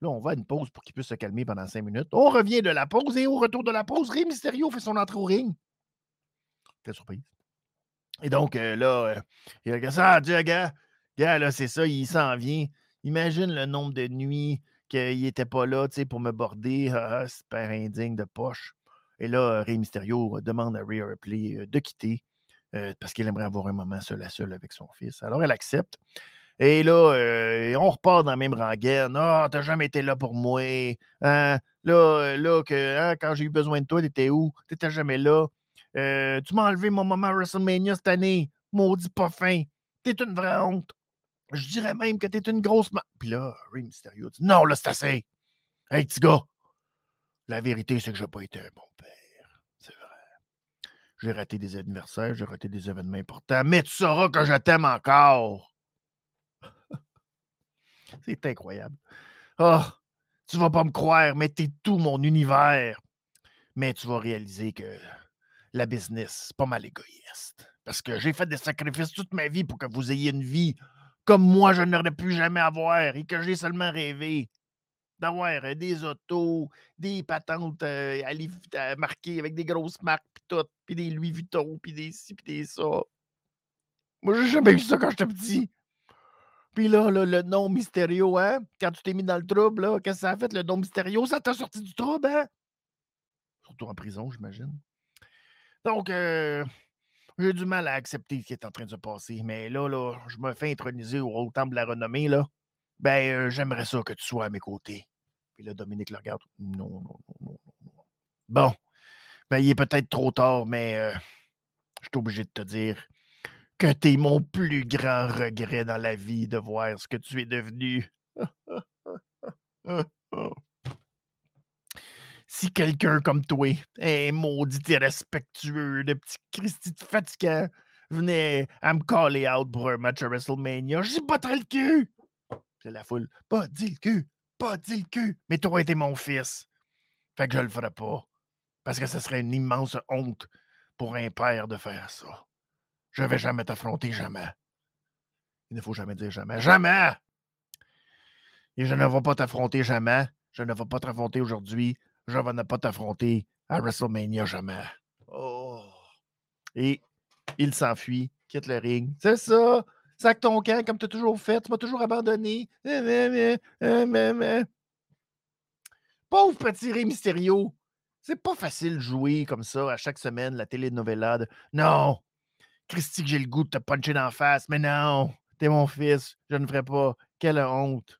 Là, on va à une pause pour qu'il puisse se calmer pendant cinq minutes. On revient de la pause et au retour de la pause, Rey Mysterio fait son entrée au ring. Quelle surprise. Et donc, euh, là, euh, il regarde ça, ah, gars, gars, là, c'est ça, il s'en vient. Imagine le nombre de nuits qu'il n'était pas là, pour me border. Ah, ah super indigne de poche. Et là, Rey Mysterio demande à Rhea Ripley euh, de quitter parce qu'il aimerait avoir un moment seul à seul avec son fils. Alors, elle accepte. Et là, euh, on repart dans la même rengaine. Ah, t'as jamais été là pour moi. Hein? Là, là que, hein, quand j'ai eu besoin de toi, t'étais où? T'étais jamais là. Euh, tu m'as enlevé mon moment WrestleMania cette année. Maudit pas fin. T'es une vraie honte. Je dirais même que t'es une grosse. Puis là, Ray Mysterio dit Non, là, c'est assez. Hey, petit gars, la vérité, c'est que j'ai pas été un bon père. C'est vrai. J'ai raté des anniversaires, j'ai raté des événements importants, mais tu sauras que je t'aime encore. C'est incroyable. Ah, oh, tu vas pas me croire, mais t'es tout mon univers. Mais tu vas réaliser que la business, c'est pas mal égoïste. Parce que j'ai fait des sacrifices toute ma vie pour que vous ayez une vie comme moi, je n'aurais pu jamais avoir et que j'ai seulement rêvé d'avoir euh, des autos, des patentes euh, à, marquées avec des grosses marques, puis tout, puis des Louis Vuitton, puis des ci, puis des ça. Moi, j'ai jamais vu ça quand j'étais petit. Puis là, le nom Mysterio, hein? Quand tu t'es mis dans le trouble, là, qu'est-ce que ça a fait, le nom Mysterio? Ça t'a sorti du trouble, hein? Surtout en prison, j'imagine. Donc, euh, j'ai du mal à accepter ce qui est en train de se passer. Mais là, je me fais introniser au haut temple de la renommée, là. Ben, euh, j'aimerais ça que tu sois à mes côtés. Puis là, Dominique le regarde. Non, non, non, non, non. Bon. Ben, il est peut-être trop tard, mais euh, je suis obligé de te dire que tu es mon plus grand regret dans la vie de voir ce que tu es devenu. si quelqu'un comme toi, un maudit irrespectueux de petit Christy fatigant, venait à me caller out pour un match à WrestleMania, je dis pas très le cul. C'est la foule. Pas dit le cul. Pas dit le cul. Mais toi, été mon fils. Fait que je le ferai pas. Parce que ce serait une immense honte pour un père de faire ça. Je vais jamais t'affronter, jamais. Il ne faut jamais dire jamais. Jamais! Et je ne vais pas t'affronter jamais. Je ne vais pas t'affronter aujourd'hui. Je ne vais pas t'affronter à WrestleMania jamais. Oh! Et il s'enfuit, quitte le ring. C'est ça! Sac ton camp comme tu as toujours fait. Tu m'as toujours abandonné. Pauvre petit Ré Mysterio. C'est pas facile de jouer comme ça à chaque semaine, la télénovela. Non! Christy, j'ai le goût de te puncher dans la face. Mais non, t'es mon fils, je ne ferai pas. Quelle honte.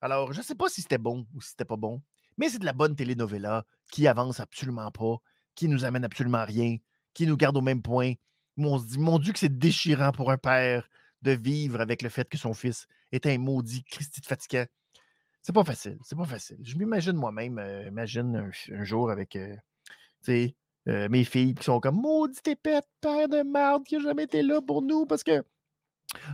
Alors, je ne sais pas si c'était bon ou si c'était pas bon, mais c'est de la bonne telenovela qui avance absolument pas, qui nous amène absolument rien, qui nous garde au même point. on se dit, mon Dieu, que c'est déchirant pour un père de vivre avec le fait que son fils est un maudit Christy de fatigant. C'est pas facile, c'est pas facile. Je m'imagine moi-même, euh, imagine un, jour avec, euh, euh, mes filles qui sont comme Maudit épette, père de merde qui n'a jamais été là pour nous parce que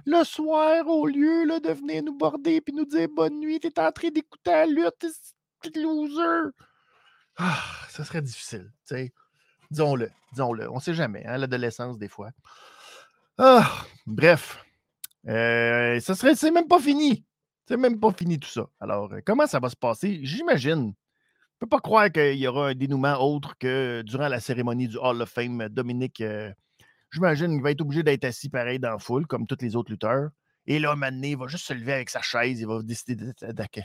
le soir, au lieu là, de venir nous border et nous dire bonne nuit, t'es en train d'écouter la lutte, loser. Ah, ça serait difficile, tu. Disons-le, disons-le. On sait jamais, hein, l'adolescence, des fois. Ah, bref. Euh, ça serait, c'est même pas fini. C'est même pas fini tout ça. Alors, euh, comment ça va se passer? J'imagine ne peux pas croire qu'il y aura un dénouement autre que durant la cérémonie du Hall of Fame. Dominique, euh, j'imagine qu'il va être obligé d'être assis pareil dans la foule, comme tous les autres lutteurs. Et là, maintenant, il va juste se lever avec sa chaise, il va décider d'attaquer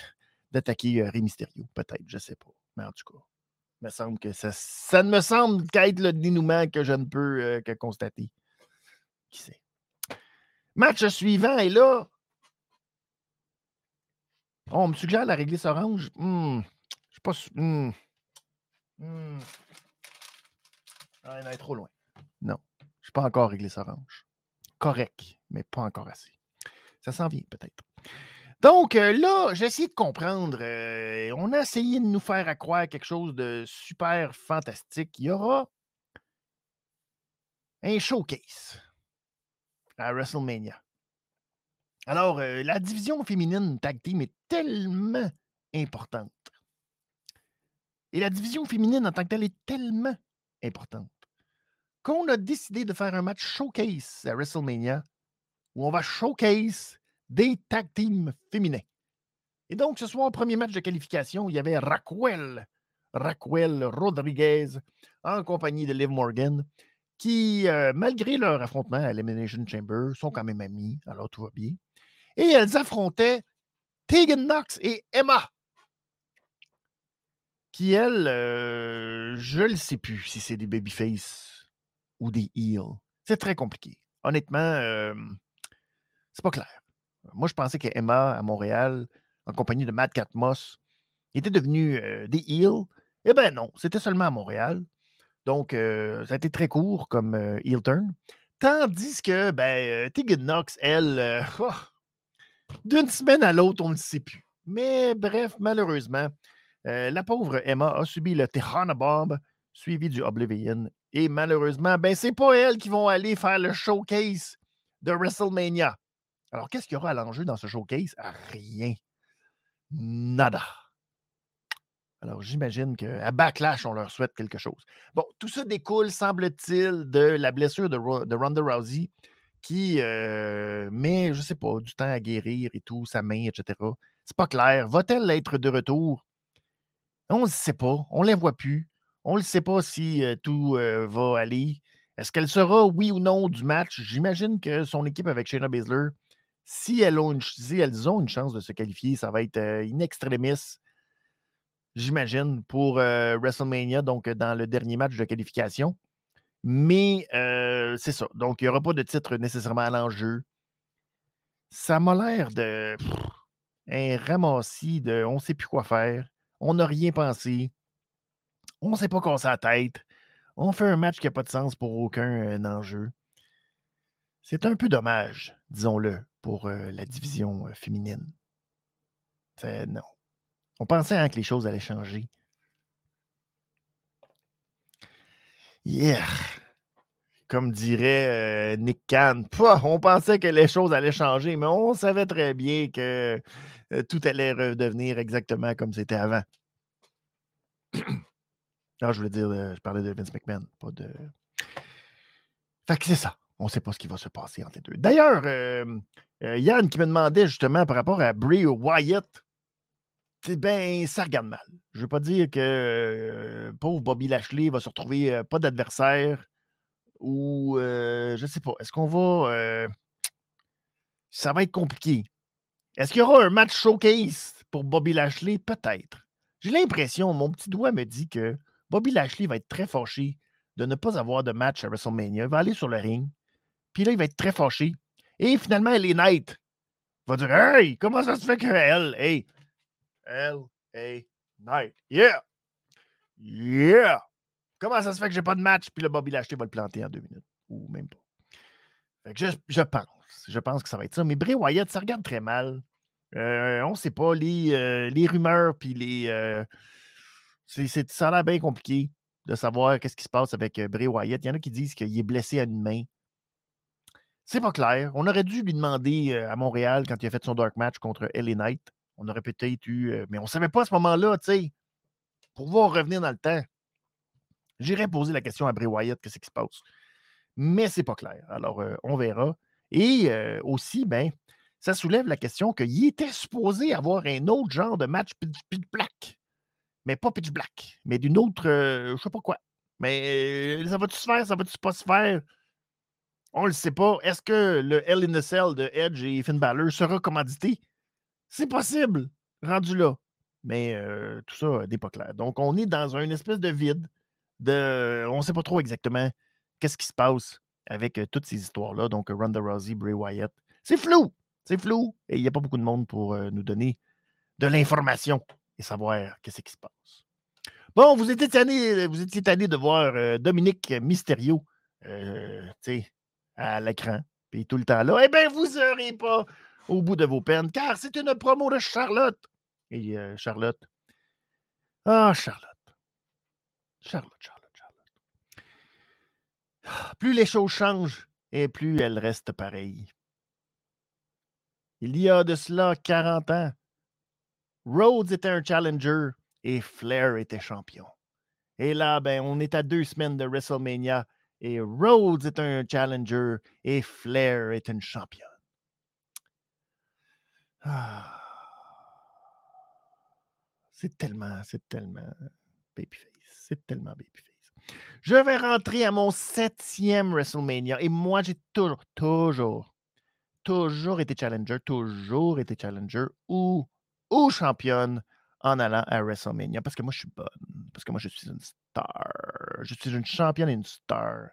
euh, Rey Mysterio. Peut-être, je ne sais pas. Mais en tout cas, me semble que ça, ça ne me semble qu'être le dénouement que je ne peux euh, que constater. Qui sait? Match suivant, et là, on me suggère la réglisse orange. Hmm, je suis pas sûr. Hmm. Hmm. Ah, non, est trop loin. Non, je ne suis pas encore réglisse orange. Correct, mais pas encore assez. Ça s'en vient peut-être. Donc euh, là, j'ai essayé de comprendre. euh, on a essayé de nous faire croire quelque chose de super fantastique. Il y aura un showcase à WrestleMania. Alors, euh, la division féminine tag team est tellement importante. Et la division féminine en tant que telle est tellement importante qu'on a décidé de faire un match showcase à WrestleMania où on va showcase des tag teams féminins. Et donc, ce soir, premier match de qualification, il y avait Raquel, Raquel Rodriguez en compagnie de Liv Morgan qui, euh, malgré leur affrontement à l'Elimination Chamber, sont quand même amis, alors tout va bien. Et elles affrontaient Tegan Knox et Emma, qui, elles, euh, je ne sais plus si c'est des babyface ou des heels. C'est très compliqué. Honnêtement, euh, c'est pas clair. Moi, je pensais que Emma, à Montréal, en compagnie de Matt Catmos, était devenue euh, des heels. Eh bien non, c'était seulement à Montréal. Donc, euh, ça a été très court comme euh, heel turn. Tandis que ben, euh, Tegan Knox, elle, oh, d'une semaine à l'autre, on ne le sait plus. Mais bref, malheureusement, la pauvre Emma a subi le Tehana Bomb, suivi du Oblivion. Et malheureusement, ben, c'est pas elles qui vont aller faire le showcase de WrestleMania. Alors, qu'est-ce qu'il y aura à l'enjeu dans ce showcase? Rien. Nada. Alors, j'imagine qu'à Backlash, on leur souhaite quelque chose. Bon, tout ça découle, semble-t-il, de la blessure de Ronda Rousey qui euh, met, je ne sais pas, du temps à guérir et tout, sa main, etc. C'est pas clair. Va-t-elle être de retour? On ne sait pas. On ne la voit plus. On ne sait pas si euh, tout euh, va aller. Est-ce qu'elle sera, oui ou non, du match? J'imagine que son équipe avec Shayna Baszler, si elles ont une, chance de se qualifier, ça va être euh, in extremis j'imagine, pour euh, WrestleMania, donc euh, dans le dernier match de qualification. Mais c'est ça. Donc, il n'y aura pas de titre nécessairement à l'enjeu. Ça m'a l'air de un ramassis de on ne sait plus quoi faire. On n'a rien pensé. On ne sait pas casser la tête. On fait un match qui n'a pas de sens pour aucun enjeu. C'est un peu dommage, disons-le, pour euh, la division euh, féminine. Non. On pensait hein, que les choses allaient changer. Yeah! Comme dirait euh, Nick Khan, Pouah, on pensait que les choses allaient changer, mais on savait très bien que euh, tout allait redevenir exactement comme c'était avant. Non, je voulais dire, je parlais de Vince McMahon, pas de. Fait que c'est ça. On ne sait pas ce qui va se passer entre les deux. D'ailleurs, euh, euh, Yann qui me demandait justement par rapport à Bray Wyatt, c'est ben, ça regarde mal. Je ne veux pas dire que euh, pauvre Bobby Lashley va se retrouver pas d'adversaire ou je ne sais pas. Est-ce qu'on va. ça va être compliqué. Est-ce qu'il y aura un match showcase pour Bobby Lashley? Peut-être. J'ai l'impression, mon petit doigt me dit que Bobby Lashley va être très fâché de ne pas avoir de match à WrestleMania. Il va aller sur le ring. Puis là, il va être très fâché. Et finalement, Ellie Knight va dire Hey, comment ça se fait que elle, hey, elle, hey, Knight, yeah, yeah. Comment ça se fait que j'ai pas de match? Puis le Bobby Lashley va le planter en deux minutes. Ou même pas. Fait que je, je pense. Je pense que ça va être ça. Mais Bray Wyatt, ça regarde très mal. Euh, on ne sait pas. Les, euh, les rumeurs, puis les. euh, c'est, ça a l'air bien compliqué de savoir qu'est-ce qui se passe avec Bray Wyatt. Il y en a qui disent qu'il est blessé à une main. C'est pas clair. On aurait dû lui demander à Montréal quand il a fait son dark match contre LA Knight. On aurait peut-être eu. mais on ne savait pas à ce moment-là, tu sais. Pour pouvoir revenir dans le temps. J'irais poser la question à Bray Wyatt, qu'est-ce qui se passe? Mais c'est pas clair. Alors, on verra. Et aussi, ben, ça soulève la question qu'il était supposé avoir un autre genre de match pitch, black. Mais pas pitch black, mais d'une autre, euh, je sais pas quoi. Mais ça va-tu se faire, ça va-tu pas se faire? On le sait pas. Est-ce que le Hell in the Cell de Edge et Finn Balor sera commandité? C'est possible, rendu là. Mais euh, tout ça n'est pas clair. Donc, on est dans une espèce de vide. De, on ne sait pas trop exactement qu'est-ce qui se passe avec euh, toutes ces histoires-là. Donc, euh, Ronda Rousey, Bray Wyatt. C'est flou. C'est flou. Et il n'y a pas beaucoup de monde pour nous donner de l'information et savoir qu'est-ce qui se passe. Bon, vous étiez tanné, vous étiez de voir Dominique Mysterio euh, à l'écran, puis tout le temps là. Eh bien, vous ne serez pas au bout de vos peines, car c'est une promo de Charlotte. Et euh, Charlotte. Ah, Charlotte. Charlotte, Charlotte, Charlotte. Plus les choses changent et plus elles restent pareilles. Il y a de cela 40 ans, Rhodes était un challenger et Flair était champion. Et là, ben, on est à deux semaines de WrestleMania et Rhodes est un challenger et Flair est une championne. C'est tellement, c'est tellement babyface. C'est tellement babyface. Je vais rentrer à mon septième WrestleMania et moi, j'ai toujours, toujours, toujours été challenger, toujours été challenger ou, ou championne en allant à WrestleMania parce que moi, je suis bonne. Parce que moi, je suis une star. Je suis une championne et une star.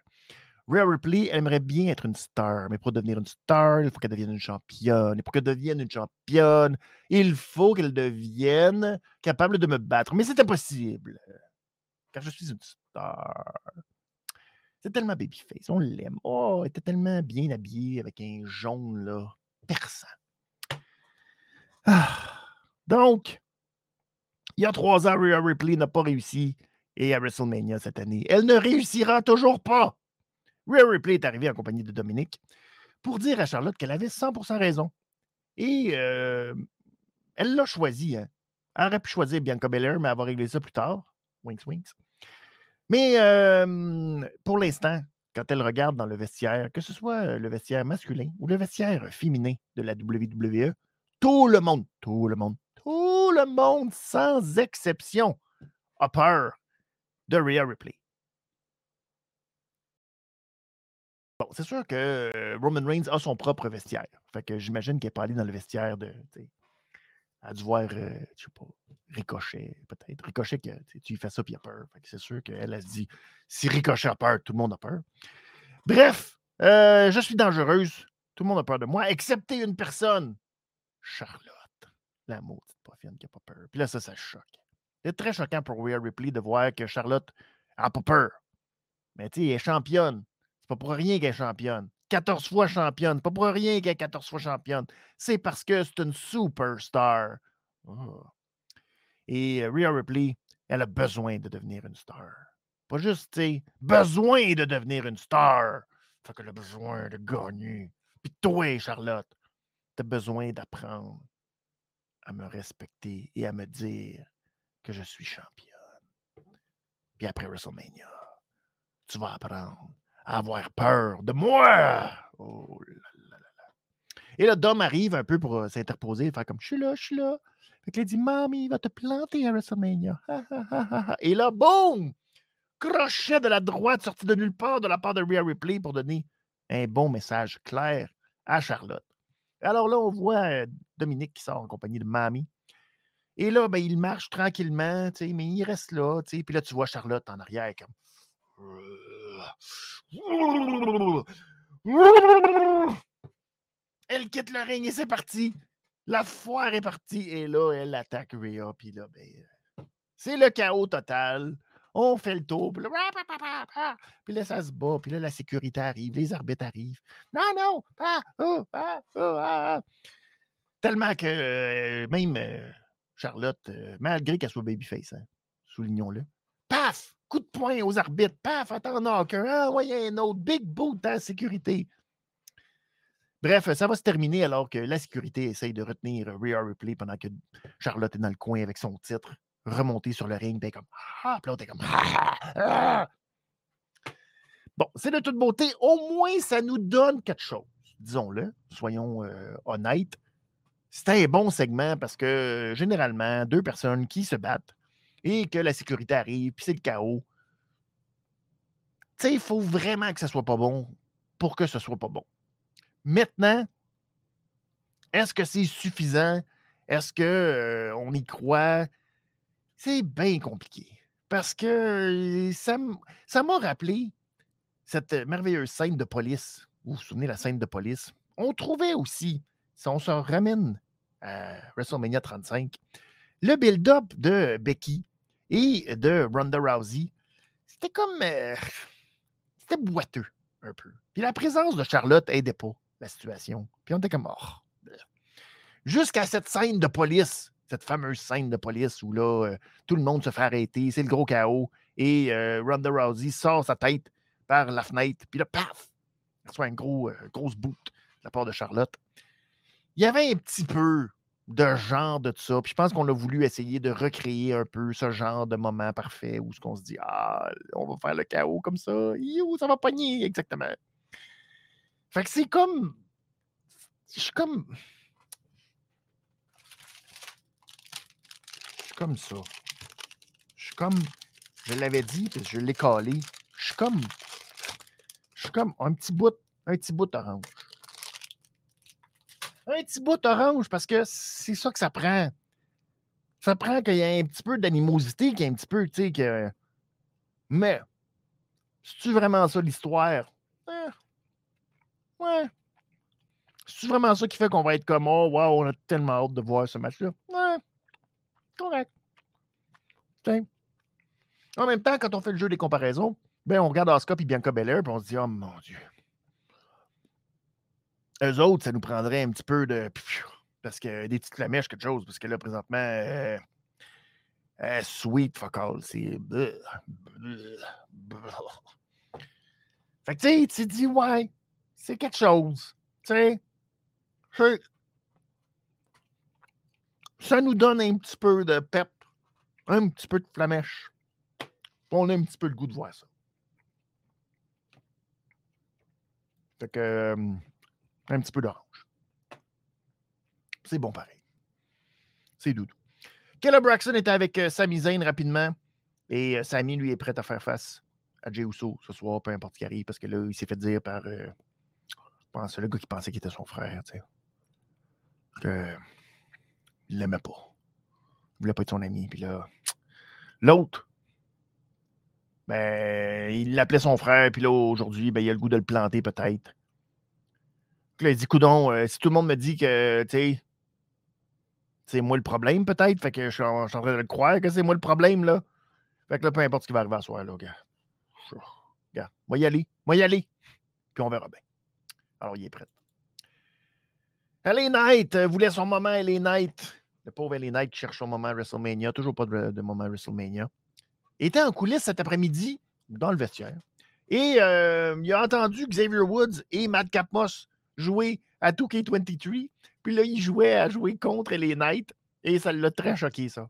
Rhea Ripley aimerait bien être une star, mais pour devenir une star, il faut qu'elle devienne une championne. Et pour qu'elle devienne une championne, il faut qu'elle devienne capable de me battre. Mais c'est impossible. Car je suis une star. C'est tellement babyface. On l'aime. Oh, elle était tellement bien habillée avec un jaune, là, perçant. Ah. Donc, il y a trois ans, Rhea Ripley n'a pas réussi et à WrestleMania cette année, elle ne réussira toujours pas. Rhea Ripley est arrivée en compagnie de Dominique pour dire à Charlotte qu'elle avait 100% raison. Et euh, elle l'a choisi. Hein. Elle aurait pu choisir Bianca Belair, mais elle va ça plus tard. Winks, winks. Mais euh, pour l'instant, quand elle regarde dans le vestiaire, que ce soit le vestiaire masculin ou le vestiaire féminin de la WWE, tout le monde, tout le monde, tout le monde, sans exception, a peur de Rhea Ripley. Bon, c'est sûr que euh, Roman Reigns a son propre vestiaire. Fait que j'imagine qu'elle n'est pas allée dans le vestiaire de. A dû voir, euh, je sais pas, Ricochet, peut-être. Ricochet, que, tu fais ça puis il a peur. Fait que c'est sûr qu'elle, elle se dit si Ricochet a peur, tout le monde a peur. Bref, euh, je suis dangereuse. Tout le monde a peur de moi, excepté une personne. Charlotte. La maudite poifienne qui n'a pas peur. Puis là, ça, ça choque. C'est très choquant pour Rhea Ripley de voir que Charlotte n'a pas peur. Mais tu sais, elle est championne. C'est pas pour rien qu'elle est championne. 14 fois championne. Pas pour rien qu'elle est 14 fois championne. C'est parce que c'est une superstar. Oh. Et euh, Rhea Ripley, elle a besoin de devenir une star. Pas juste, tu sais, besoin de devenir une star. Fait qu'elle a besoin de gagner. Puis toi, Charlotte, tu as besoin d'apprendre à me respecter et à me dire que je suis championne. Puis après WrestleMania, tu vas apprendre à avoir peur de moi. Oh là là là Et là, Dom arrive un peu pour euh, s'interposer, faire comme je suis là, je suis là. Fait qu'il dit Mamie, il va te planter à WrestleMania. et là, boum! Crochet de la droite sorti de nulle part de la part de Rhea Ripley pour donner un bon message clair à Charlotte. Alors là, on voit euh, Dominique qui sort en compagnie de Mamie. Et là, ben, il marche tranquillement, mais il reste là. Puis là, tu vois Charlotte en arrière. Elle quitte le ring et c'est parti. La foire est partie. Et là, elle attaque Rhea. Puis là, ben, c'est le chaos total. On fait le tour. Puis là, ça se bat. Puis là, la sécurité arrive. Les arbitres arrivent. Non, non. Ah, oh, ah, oh, ah, Tellement que euh, même euh, Charlotte, euh, malgré qu'elle soit babyface, hein, soulignons-le, paf! Coup de poing aux arbitres. Paf! Attends, non, qu'un. Ah, ouais, un autre. Big boot dans la sécurité. Bref, ça va se terminer alors que la sécurité essaye de retenir Rhea Ripley pendant que Charlotte est dans le coin avec son titre remonter sur le ring, ben comme Ah, puis est comme ah, ah! Bon, c'est de toute beauté. Au moins, ça nous donne quelque chose. Disons-le, soyons euh, honnêtes. C'est un bon segment parce que généralement, deux personnes qui se battent et que la sécurité arrive, puis c'est le chaos. Tu il faut vraiment que ça soit pas bon pour que ce soit pas bon. Maintenant, est-ce que c'est suffisant? Est-ce qu'on y croit? C'est bien compliqué. Parce que ça m'a rappelé cette merveilleuse scène de police. Vous vous souvenez la scène de police? On trouvait aussi, si on se ramène à WrestleMania 35, le build-up de Becky et de Ronda Rousey, c'était comme. euh, c'était boiteux, un peu. Puis la présence de Charlotte aidait pas la situation. Puis on était comme. Oh, Jusqu'à cette scène de police, cette fameuse scène de police où là, euh, tout le monde se fait arrêter, c'est le gros chaos, et euh, Ronda Rousey sort sa tête par la fenêtre, puis là, paf! Elle reçoit une gros, grosse boot de la part de Charlotte. Il y avait un petit peu de genre de ça, puis je pense qu'on a voulu essayer de recréer un peu ce genre de moment parfait où ce qu'on se dit Ah, on va faire le chaos comme ça, You, ça va pogner, exactement. Fait que c'est comme. Je suis comme. Je suis comme ça. Je suis comme. Je l'avais dit, puis je l'ai calé. Je suis comme. Je suis comme un petit bout. Un petit bout orange. Un petit bout orange parce que c'est ça que ça prend. Ça prend qu'il y ait un petit peu d'animosité, qu'il y ait un petit peu, tu sais, que. Mais. C'est-tu vraiment ça l'histoire? Eh, Ouais. C'est vraiment ça qui fait qu'on va être comme Oh, wow, on a tellement hâte de voir ce match-là? Ouais. Correct. Tiens. En même temps, quand on fait le jeu des comparaisons, ben, on regarde Asuka et Bianca Belair, puis on se dit Oh mon Dieu. Eux autres, ça nous prendrait un petit peu de. Parce que des petites flamèches, quelque chose. Parce que là, présentement, euh, euh, sweet fuck all. C'est. Fait que tu sais, tu dis, ouais, c'est quelque chose. Tu sais, ça nous donne un petit peu de pep, un petit peu de flamèche. On a un petit peu le goût de voir ça. Fait que, un petit peu d'orange. C'est bon pareil. C'est doudou. Caleb Braxton était avec euh, Sami Zayn rapidement. Et euh, Sami, lui, est prêt à faire face à Jey Uso ce soir, peu importe qui arrive, parce que là, il s'est fait dire par. euh, je pense le gars qui pensait qu'il était son frère, tu sais. Que. Il l'aimait pas. Il voulait pas être son ami. Puis là. L'autre. Ben, il l'appelait son frère, puis là, aujourd'hui, ben, il a le goût de le planter, peut-être. Là, il dit, euh, si tout le monde me dit que, c'est moi le problème, peut-être, fait que je suis en, train de le croire que c'est moi le problème, là. Fait que là, peu importe ce qui va arriver à soir, là, gars. Regarde, moi y aller, moi y aller. Puis on verra bien. Alors, il est prêt. LA Knight euh, voulait son moment LA Knight. Le pauvre LA Knight qui cherche son moment à WrestleMania. Toujours pas de, de moment à WrestleMania. Était en coulisses cet après-midi dans le vestiaire. Et euh, il a entendu Xavier Woods et Madcap Moss jouer à 2K23. Puis là, il jouait à jouer contre LA Knight. Et ça l'a très choqué, ça.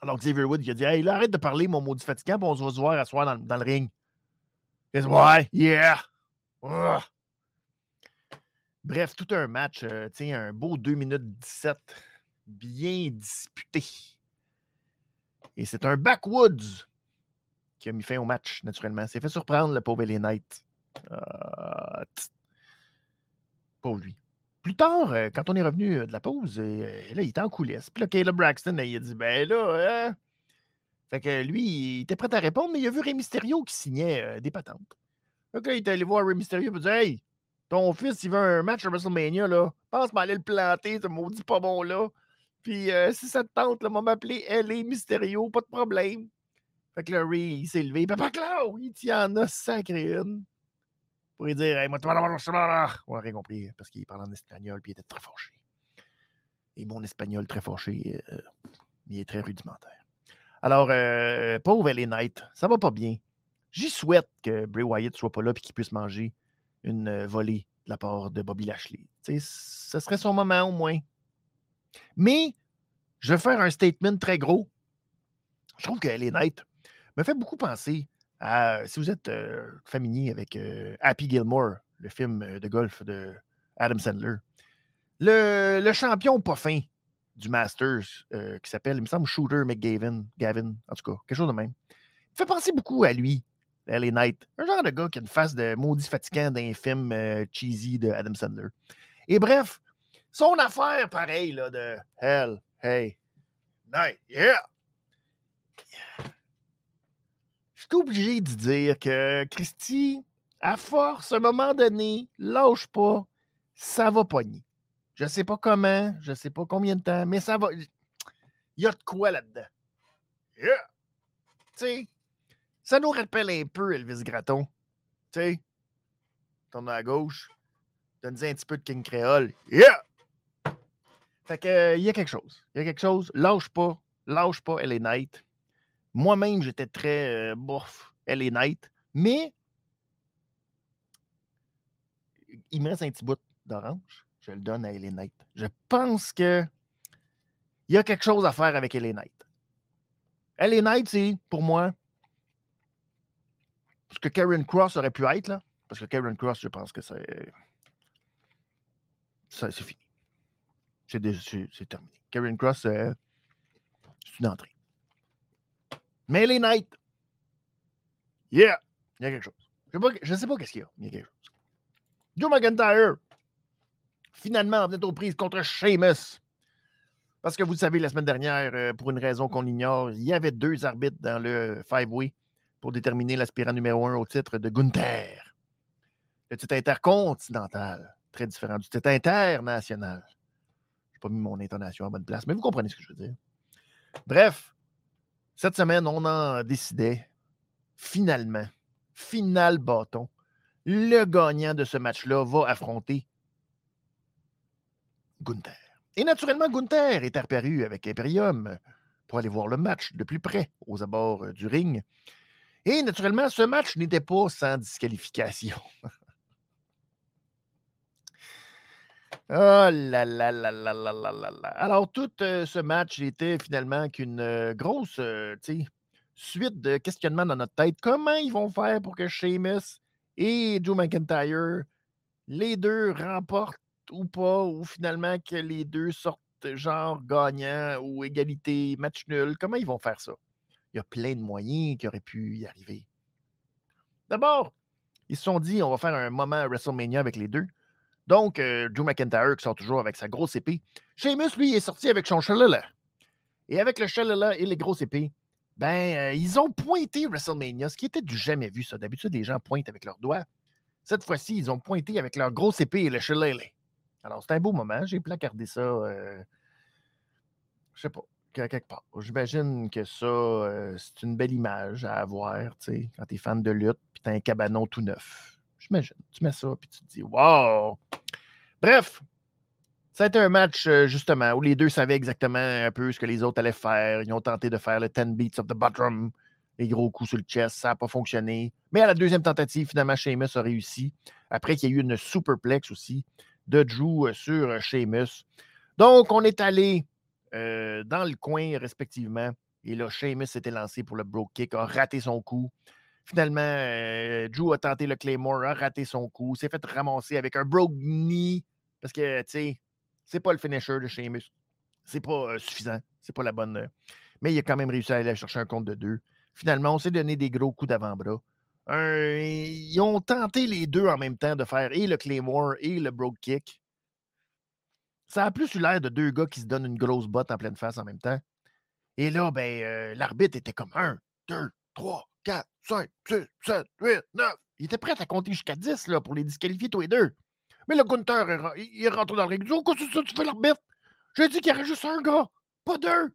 Alors Xavier Woods, il a dit Hey, là, arrête de parler, mon maudit fatigant, puis on se va se voir à soir dans, le ring. Il a Ouais, yeah. Bref, tout un match, euh, sais, un beau 2 minutes 17, bien disputé. Et c'est un Backwoods qui a mis fin au match, naturellement. C'est fait surprendre, le pauvre Knight. Ah, pauvre lui. Plus tard, euh, quand on est revenu euh, de la pause, euh, là, il était en coulisses. Puis là, Caleb Braxton, il a dit Ben là, hein? Fait que lui, il était prêt à répondre, mais il a vu Rey Mysterio qui signait des patentes. Fait que là, il est allé voir Rey Mysterio et dit Hey, ton fils, il veut un match à WrestleMania, là. Pense m'aller le planter, ce maudit pas bon là. Puis si ça te tente, là, m'a m'appeler LA Mysterio, pas de problème. Fait que là, Ray, il s'est levé. Papa Clau, il t'y en a sacré une. Pour lui dire, hey, moi, On a rien compris, parce qu'il parle en espagnol, puis il était très fâché. Et mon espagnol très fâché, euh, il est très rudimentaire. Alors, euh, pauvre LA Knight, ça va pas bien. J'y souhaite que Bray Wyatt soit pas là et qu'il puisse manger une euh, volée de la part de Bobby Lashley. Ce serait son moment au moins. Mais je vais faire un statement très gros. Je trouve que LA Knight me fait beaucoup penser à, si vous êtes euh, familier avec euh, Happy Gilmore, le film euh, de golf de Adam Sandler, le, champion pas fin du Masters qui s'appelle, il me semble, Shooter McGavin, Gavin, en tout cas, quelque chose de même. Il fait penser beaucoup à lui, LA Knight. Un genre de gars qui a une face de maudit fatigant d'un film cheesy de Adam Sandler. Et bref, son affaire, pareil, là, de Hell, hey, Night, yeah! Suis obligé de dire que Christy, à force, à un moment donné, lâche pas, ça va pogner. Je sais pas comment, je sais pas combien de temps, mais ça va. Il y a de quoi là-dedans. Yeah! Tu sais, ça nous rappelle un peu Elvis Gratton. Tu sais, tourne à gauche, donne un petit peu de King Créole. Yeah! Fait que, il y a quelque chose. Il y a quelque chose. Lâche pas. Lâche pas, elle est Knight. Moi-même, j'étais très euh, bof, elle est Knight. Mais il me reste un petit bout d'orange. Je le donne à Ellie Knight. Je pense que il y a quelque chose à faire avec Ellie Knight. Ellie Knight, c'est pour moi ce que Karen Cross aurait pu être, là. Parce que Karen Cross, je pense que c'est. c'est fini. C'est terminé. Karen Cross, c'est une entrée. Mais Ellie Knight, yeah, il y a quelque chose. Je ne sais pas, qu'est-ce qu'il y a, mais il y a quelque chose. Joe McIntyre, finalement, en aux prises contre Sheamus. Parce que vous le savez, la semaine dernière, euh, pour une raison qu'on ignore, il y avait deux arbitres dans le Five-Way pour déterminer l'aspirant numéro un au titre de Gunther. Le titre intercontinental, très différent du titre international. Je n'ai pas mis mon intonation à bonne place, mais vous comprenez ce que je veux dire. Bref, cette semaine, on en décidait finalement, final bâton. Le gagnant de ce match-là va affronter Gunther. Et naturellement, Gunther est apparu avec Imperium pour aller voir le match de plus près aux abords euh, du ring. Et naturellement, ce match n'était pas sans disqualification. Oh là là là là là là là là. Alors, tout euh, ce match était finalement qu'une euh, grosse suite de questionnements dans notre tête. Comment ils vont faire pour que Sheamus et Joe McIntyre, les deux remportent ou pas, ou finalement que les deux sortent genre gagnants ou égalité, match nul? Comment ils vont faire ça? Il y a plein de moyens qui auraient pu y arriver. D'abord, ils se sont dit, on va faire un moment WrestleMania avec les deux. Donc, euh, Joe McIntyre qui sort toujours avec sa grosse épée. Sheamus, lui, est sorti avec son chalala. Et avec le chalala et les grosses épées, ben, euh, ils ont pointé WrestleMania, ce qui était du jamais vu, ça. D'habitude, les gens pointent avec leurs doigts. Cette fois-ci, ils ont pointé avec leur grosse épée et le chalala. Alors, c'est un beau moment. J'ai placardé ça, euh, je sais pas, quelque part. J'imagine que ça, euh, c'est une belle image à avoir, tu sais, quand tu es fan de lutte, puis tu as un cabanon tout neuf. Tu mets ça, puis tu te dis, wow! Bref, ça a été un match, euh, justement, où les deux savaient exactement un peu ce que les autres allaient faire. Ils ont tenté de faire le 10 beats of the bottom, les gros coups sur le chest. Ça n'a pas fonctionné. Mais à la deuxième tentative, finalement, Sheamus a réussi. Après qu'il y a eu une superplex aussi de Drew euh, sur euh, Sheamus. Donc, on est allé dans le coin, respectivement. Et là, Sheamus s'était lancé pour le broke kick, a raté son coup. Finalement, euh, Drew a tenté le Claymore, a raté son coup, s'est fait ramasser avec un broke knee parce que, tu sais, c'est pas le finisher de Sheamus. C'est pas euh, suffisant. C'est pas la bonne. Euh, mais il a quand même réussi à aller chercher un compte de deux. Finalement, on s'est donné des gros coups d'avant-bras. ils ont tenté les deux en même temps de faire et le Claymore et le broke kick. Ça a plus eu l'air de deux gars qui se donnent une grosse botte en pleine face en même temps. Et là, ben, l'arbitre était comme un, deux, trois, 4, 5, 6, 7, 8, 9. Il était prêt à compter jusqu'à 10 là, pour les disqualifier tous les deux. Mais le Gunther, il est rentré dans le ring. Il Oh, qu'est-ce que ça, tu fais l'arbitre? J'ai dit qu'il y aurait juste un gars, pas deux.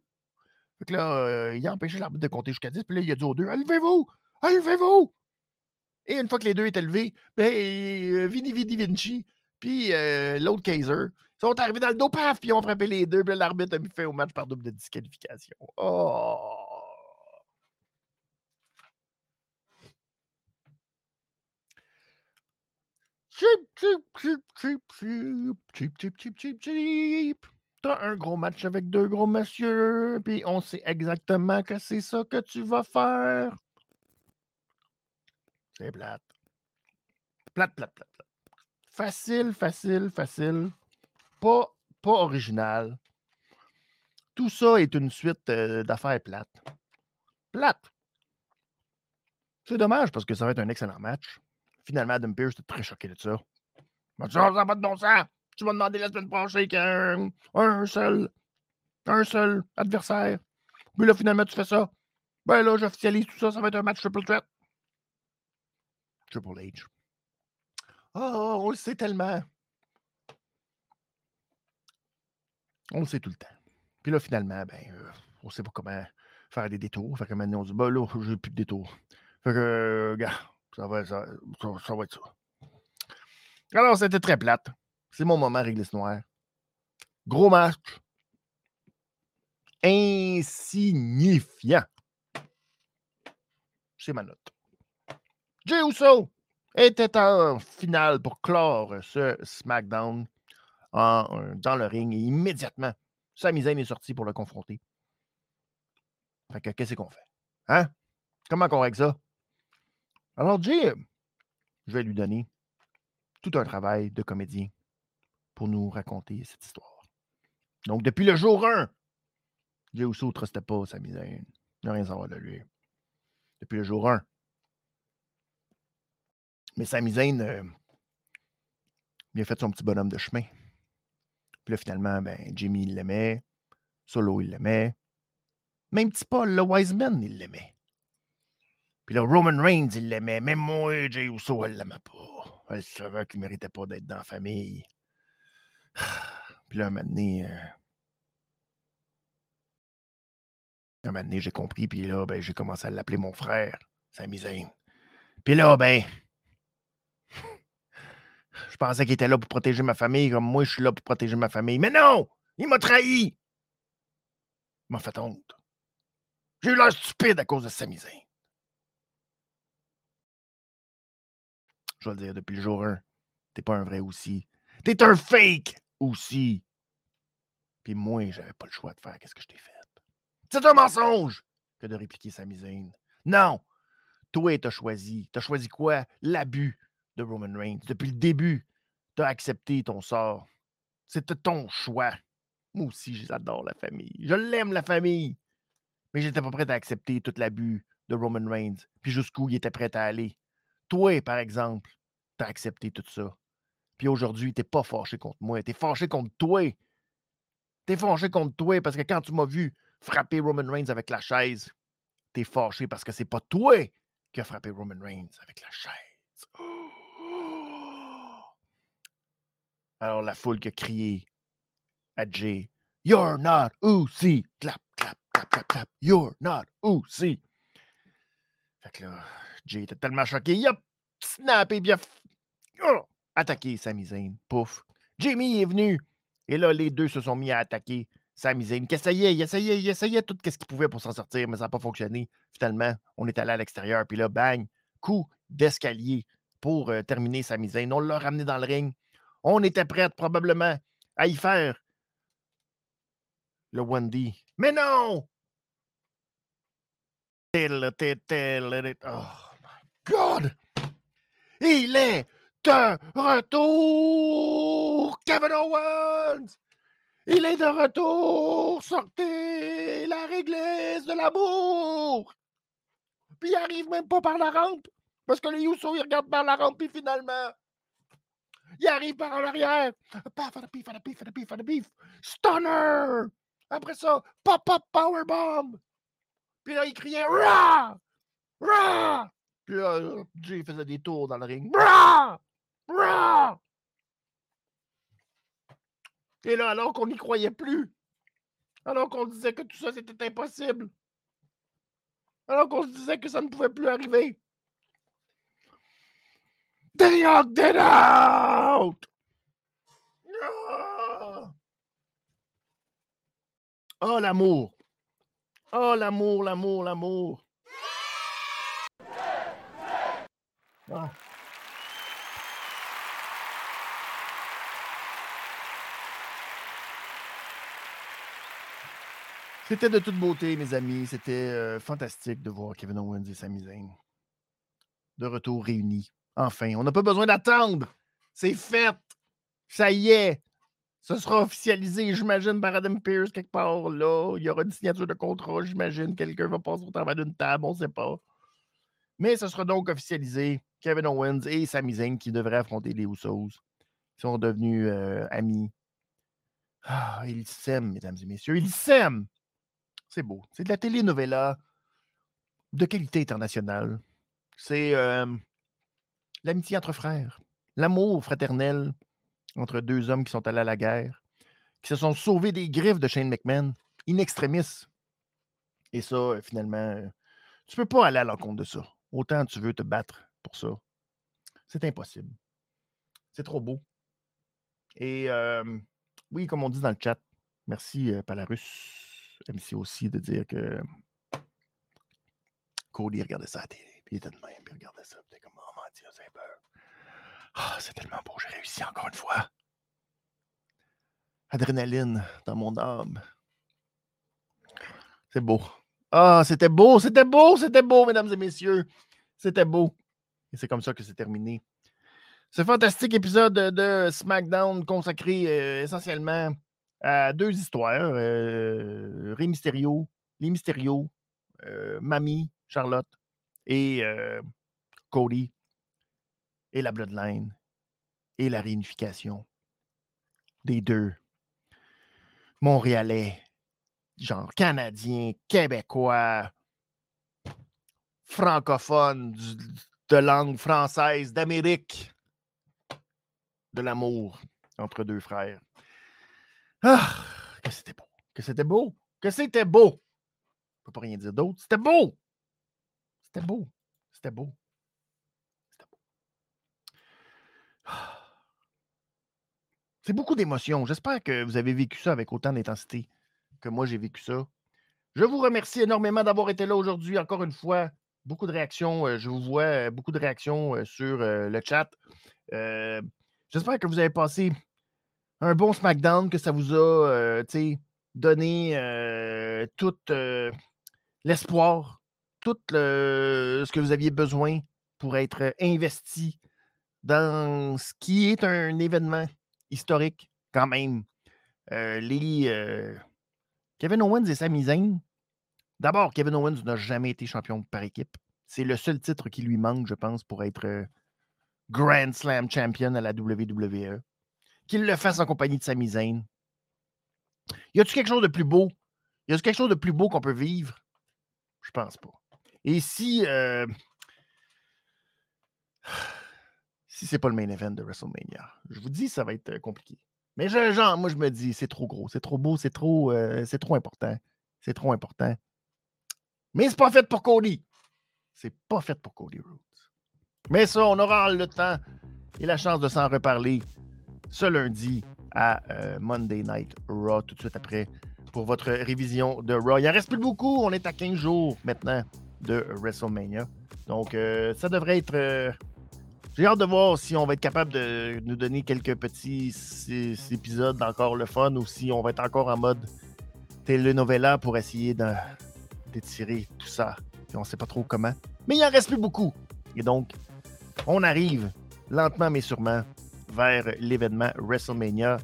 Fait que là, euh, il a empêché l'arbitre de compter jusqu'à 10. Puis là, il a dit aux deux Levez-vous Levez-vous Et une fois que les deux étaient levés, ben, euh, Vini Vinci, puis euh, l'autre Kaiser, sont arrivés dans le dos, paf, puis ils ont frappé les deux. Puis l'arbitre a mis fin au match par double de disqualification. Oh T'as un gros match avec deux gros messieurs, puis on sait exactement que c'est ça que tu vas faire. C'est plate. Plate, plate, plate, plate. Facile, facile, facile. Pas, pas original. Tout ça est une suite euh, d'affaires plates. Plate. C'est dommage parce que ça va être un excellent match. Finalement, Adam Pierce était très choqué de ça. Il ça n'a pas de bon sens. Tu m'as demandé la semaine prochaine qu'un un seul, un seul adversaire. Mais là, finalement, tu fais ça. Ben là, j'officialise tout ça. Ça va être un match triple threat. Triple H. Oh, on le sait tellement. On le sait tout le temps. Puis là, finalement, ben, euh, on ne sait pas comment faire des détours. Fait que maintenant, on dit, ben là, j'ai plus de détours. Fait que, euh, gars, ça va, être ça. Alors, c'était très plate. C'est mon moment réglisse noire. Gros match. Insignifiant. C'est ma note. Jey Uso était en finale pour clore ce SmackDown dans le ring et immédiatement, Sami Zayn est sorti pour le confronter. Fait que qu'est-ce qu'on fait? Hein? Comment on règle ça? Alors, Jay, je vais lui donner tout un travail de comédien pour nous raconter cette histoire. Donc, depuis le jour 1, Jay ne trustait pas Sami Zayn. Il n'a rien à savoir de lui. Depuis le jour 1. Mais Sami Zayn, euh, il a fait son petit bonhomme de chemin. Puis là, finalement, ben, Jimmy, il l'aimait. Solo, il l'aimait. Même petit Paul, le Wiseman, il l'aimait. Puis là, Roman Reigns, il l'aimait. Même moi, Jay Uso, elle l'aimait pas. Elle savait qu'il ne méritait pas d'être dans la famille. Puis là, un moment donné, euh, un moment donné, j'ai compris. Puis là, ben, j'ai commencé à l'appeler mon frère, Sami Zayn. Puis là, ben, je pensais qu'il était là pour protéger ma famille, comme moi, je suis là pour protéger ma famille. Mais non! Il m'a trahi! Il m'a fait honte. J'ai eu l'air stupide à cause de Sami Zayn. Je vais le dire depuis le jour 1. T'es pas un vrai aussi. T'es un fake aussi. Puis moi, j'avais pas le choix de faire qu'est-ce que je t'ai fait. C'est un mensonge que de répliquer Sami Zayn. Non! Toi, t'as choisi. T'as choisi quoi? L'abus de Roman Reigns. Depuis le début, tu as accepté ton sort. C'était ton choix. Moi aussi, j'adore la famille. Je l'aime, la famille. Mais j'étais pas prêt à accepter tout l'abus de Roman Reigns, puis jusqu'où il était prêt à aller. Toi, par exemple, tu as accepté tout ça. Puis aujourd'hui, tu n'es pas fâché contre moi. Tu es fâché contre toi. Tu es fâché contre toi parce que quand tu m'as vu frapper Roman Reigns avec la chaise, tu es fâché parce que c'est pas toi qui as frappé Roman Reigns avec la chaise. Alors la foule qui a crié à Jay You're not Uzi. Clap, clap, clap, clap, clap. You're not Uzi. Fait que là, Jay était tellement choqué. Il a snappé, bien oh, attaqué Sami Zayn. Pouf. Jamie est venu. Et là, les deux se sont mis à attaquer Sami Zayn. Il essayait, il essayait, il essayait tout ce qu'il pouvait pour s'en sortir, mais ça n'a pas fonctionné. Finalement, on est allé à l'extérieur. Puis là, bang, coup d'escalier pour euh, terminer Sami Zayn. On l'a ramené dans le ring. On était prêts probablement à y faire le Wendy. Mais non! Oh God! Il est de retour! Kevin Owens! Il est de retour! Sortez la réglisse de l'amour! Puis il arrive même pas par la rampe! Parce que le Youssou, il regarde par la rampe, puis finalement, il arrive par en arrière. Paf, pif, pif, pif. Stunner! Après ça, pop-up powerbomb! Puis là, il criait Rah! Rah! Puis là, Jay faisait des tours dans le ring. Rah! Rah! Et là, alors qu'on n'y croyait plus, alors qu'on disait que tout ça, c'était impossible, alors qu'on se disait que ça ne pouvait plus arriver, They knocked out! Oh, l'amour! Oh, l'amour, l'amour, l'amour! C'était de toute beauté, mes amis. C'était euh, fantastique de voir Kevin Owens et Sami Zayn de retour réunis Enfin, on n'a pas besoin d'attendre. C'est fait. Ça y est. Ce sera officialisé, j'imagine, par Adam Pierce quelque part là. Il y aura une signature de contrat, j'imagine. Quelqu'un va passer au travail d'une table, on ne sait pas. Mais ce sera donc officialisé. Kevin Owens et Sami Zayn qui devraient affronter les Usos. Ils sont devenus euh, amis. Ah, ils s'aiment, mesdames et messieurs. Ils s'aiment. C'est beau. C'est de la télé-novella de qualité internationale. C'est. Euh, l'amitié entre frères, l'amour fraternel entre deux hommes qui sont allés à la guerre, qui se sont sauvés des griffes de Shane McMahon, in extremis. Et ça, euh, finalement, tu peux pas aller à l'encontre de ça. Autant tu veux te battre pour ça. C'est impossible. C'est trop beau. Et oui, comme on dit dans le chat, merci Palarus, MC aussi, de dire que Cody regardait ça à la télé, puis il était de même, puis il regardait ça, puis comme, oh mon Dieu, c'est peur. Ah, c'est tellement beau, j'ai réussi encore une fois. Adrénaline dans mon âme. C'est beau. Ah, c'était beau, c'était beau, c'était beau, mesdames et messieurs. C'était beau. Et c'est comme ça que c'est terminé. Ce fantastique épisode de SmackDown consacré euh, essentiellement à deux histoires. Euh, Rey Mysterio, les Mysterio, euh, Mamie, Charlotte et euh, Cody et la Bloodline et la réunification des deux Montréalais genre canadien, québécois, francophone, de langue française, d'Amérique, de l'amour entre deux frères. Ah, que c'était beau, que c'était beau, que c'était beau. Je peux pas rien dire d'autre. C'était beau. C'était beau. C'était beau. C'était beau. C'est beaucoup d'émotions. J'espère que vous avez vécu ça avec autant d'intensité que moi j'ai vécu ça. Je vous remercie énormément d'avoir été là aujourd'hui. Encore une fois, beaucoup de réactions. Euh, je vous vois euh, beaucoup de réactions euh, sur le chat. J'espère que vous avez passé un bon SmackDown, que ça vous a donné tout l'espoir, tout ce que vous aviez besoin pour être investi dans ce qui est un événement historique quand même. les Kevin Owens et Sami Zayn. D'abord, Kevin Owens n'a jamais été champion par équipe. C'est le seul titre qui lui manque, je pense, pour être euh, Grand Slam Champion à la WWE. Qu'il le fasse en compagnie de Sami Zayn. Y a-t-il quelque chose de plus beau? Y a-t-il quelque chose de plus beau qu'on peut vivre? Je pense pas. Et si. Euh... Si c'est pas le main event de WrestleMania, je vous dis, ça va être euh, compliqué. Mais genre, moi, je me dis, c'est trop gros, c'est trop beau, c'est trop, euh, c'est trop important. C'est trop important. Mais c'est pas fait pour Cody. C'est pas fait pour Cody Rhodes. Mais ça, on aura le temps et la chance de s'en reparler ce lundi à euh, Monday Night Raw, tout de suite après, pour votre révision de Raw. Il en reste plus beaucoup. On est à 15 jours maintenant de WrestleMania. Donc, euh, ça devrait être j'ai hâte de voir si on va être capable de nous donner quelques petits épisodes encore le fun ou si on va être encore en mode telenovela pour essayer d'étirer tout ça. on ne sait pas trop comment. Mais il en reste plus beaucoup. Et donc, on arrive lentement mais sûrement vers l'événement WrestleMania.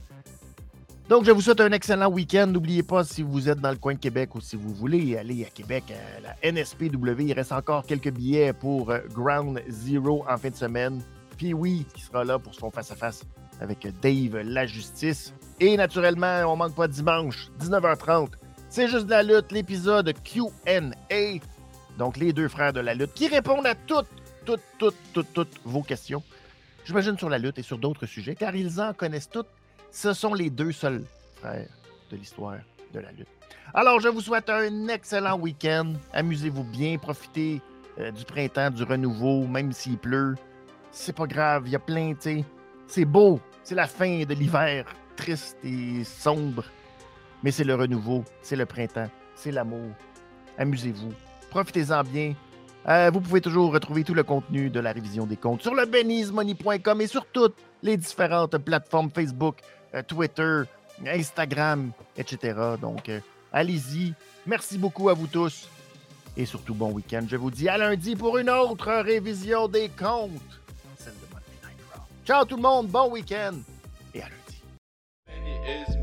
Donc, je vous souhaite un excellent week-end. N'oubliez pas, si vous êtes dans le coin de Québec ou si vous voulez aller à Québec, à la NSPW, il reste encore quelques billets pour euh, Ground Zero en fin de semaine. Puis oui, qui sera là pour son face-à-face avec Dave La Justice. Et naturellement, on manque pas dimanche, 19h30. C'est juste de la lutte, l'épisode QA. Donc, les deux frères de la lutte qui répondent à toutes, toutes, toutes, toutes, toutes vos questions. J'imagine sur la lutte et sur d'autres sujets, car ils en connaissent toutes ce sont les deux seuls frères de l'histoire de la lutte. Alors, je vous souhaite un excellent week-end. Amusez-vous bien, profitez euh, du printemps, du renouveau, même s'il pleut. C'est pas grave, il y a plein, tu. C'est beau, c'est la fin de l'hiver, triste et sombre. Mais c'est le renouveau, c'est le printemps, c'est l'amour. Amusez-vous, profitez-en bien. Euh, vous pouvez toujours retrouver tout le contenu de la révision des comptes sur le benizmoney.com et sur toutes les différentes plateformes Facebook, euh, Twitter, Instagram, etc. Donc, euh, allez-y. Merci beaucoup à vous tous. Et surtout, bon week-end. Je vous dis à lundi pour une autre révision des comptes. Ciao tout le monde. Bon week-end. Et à lundi.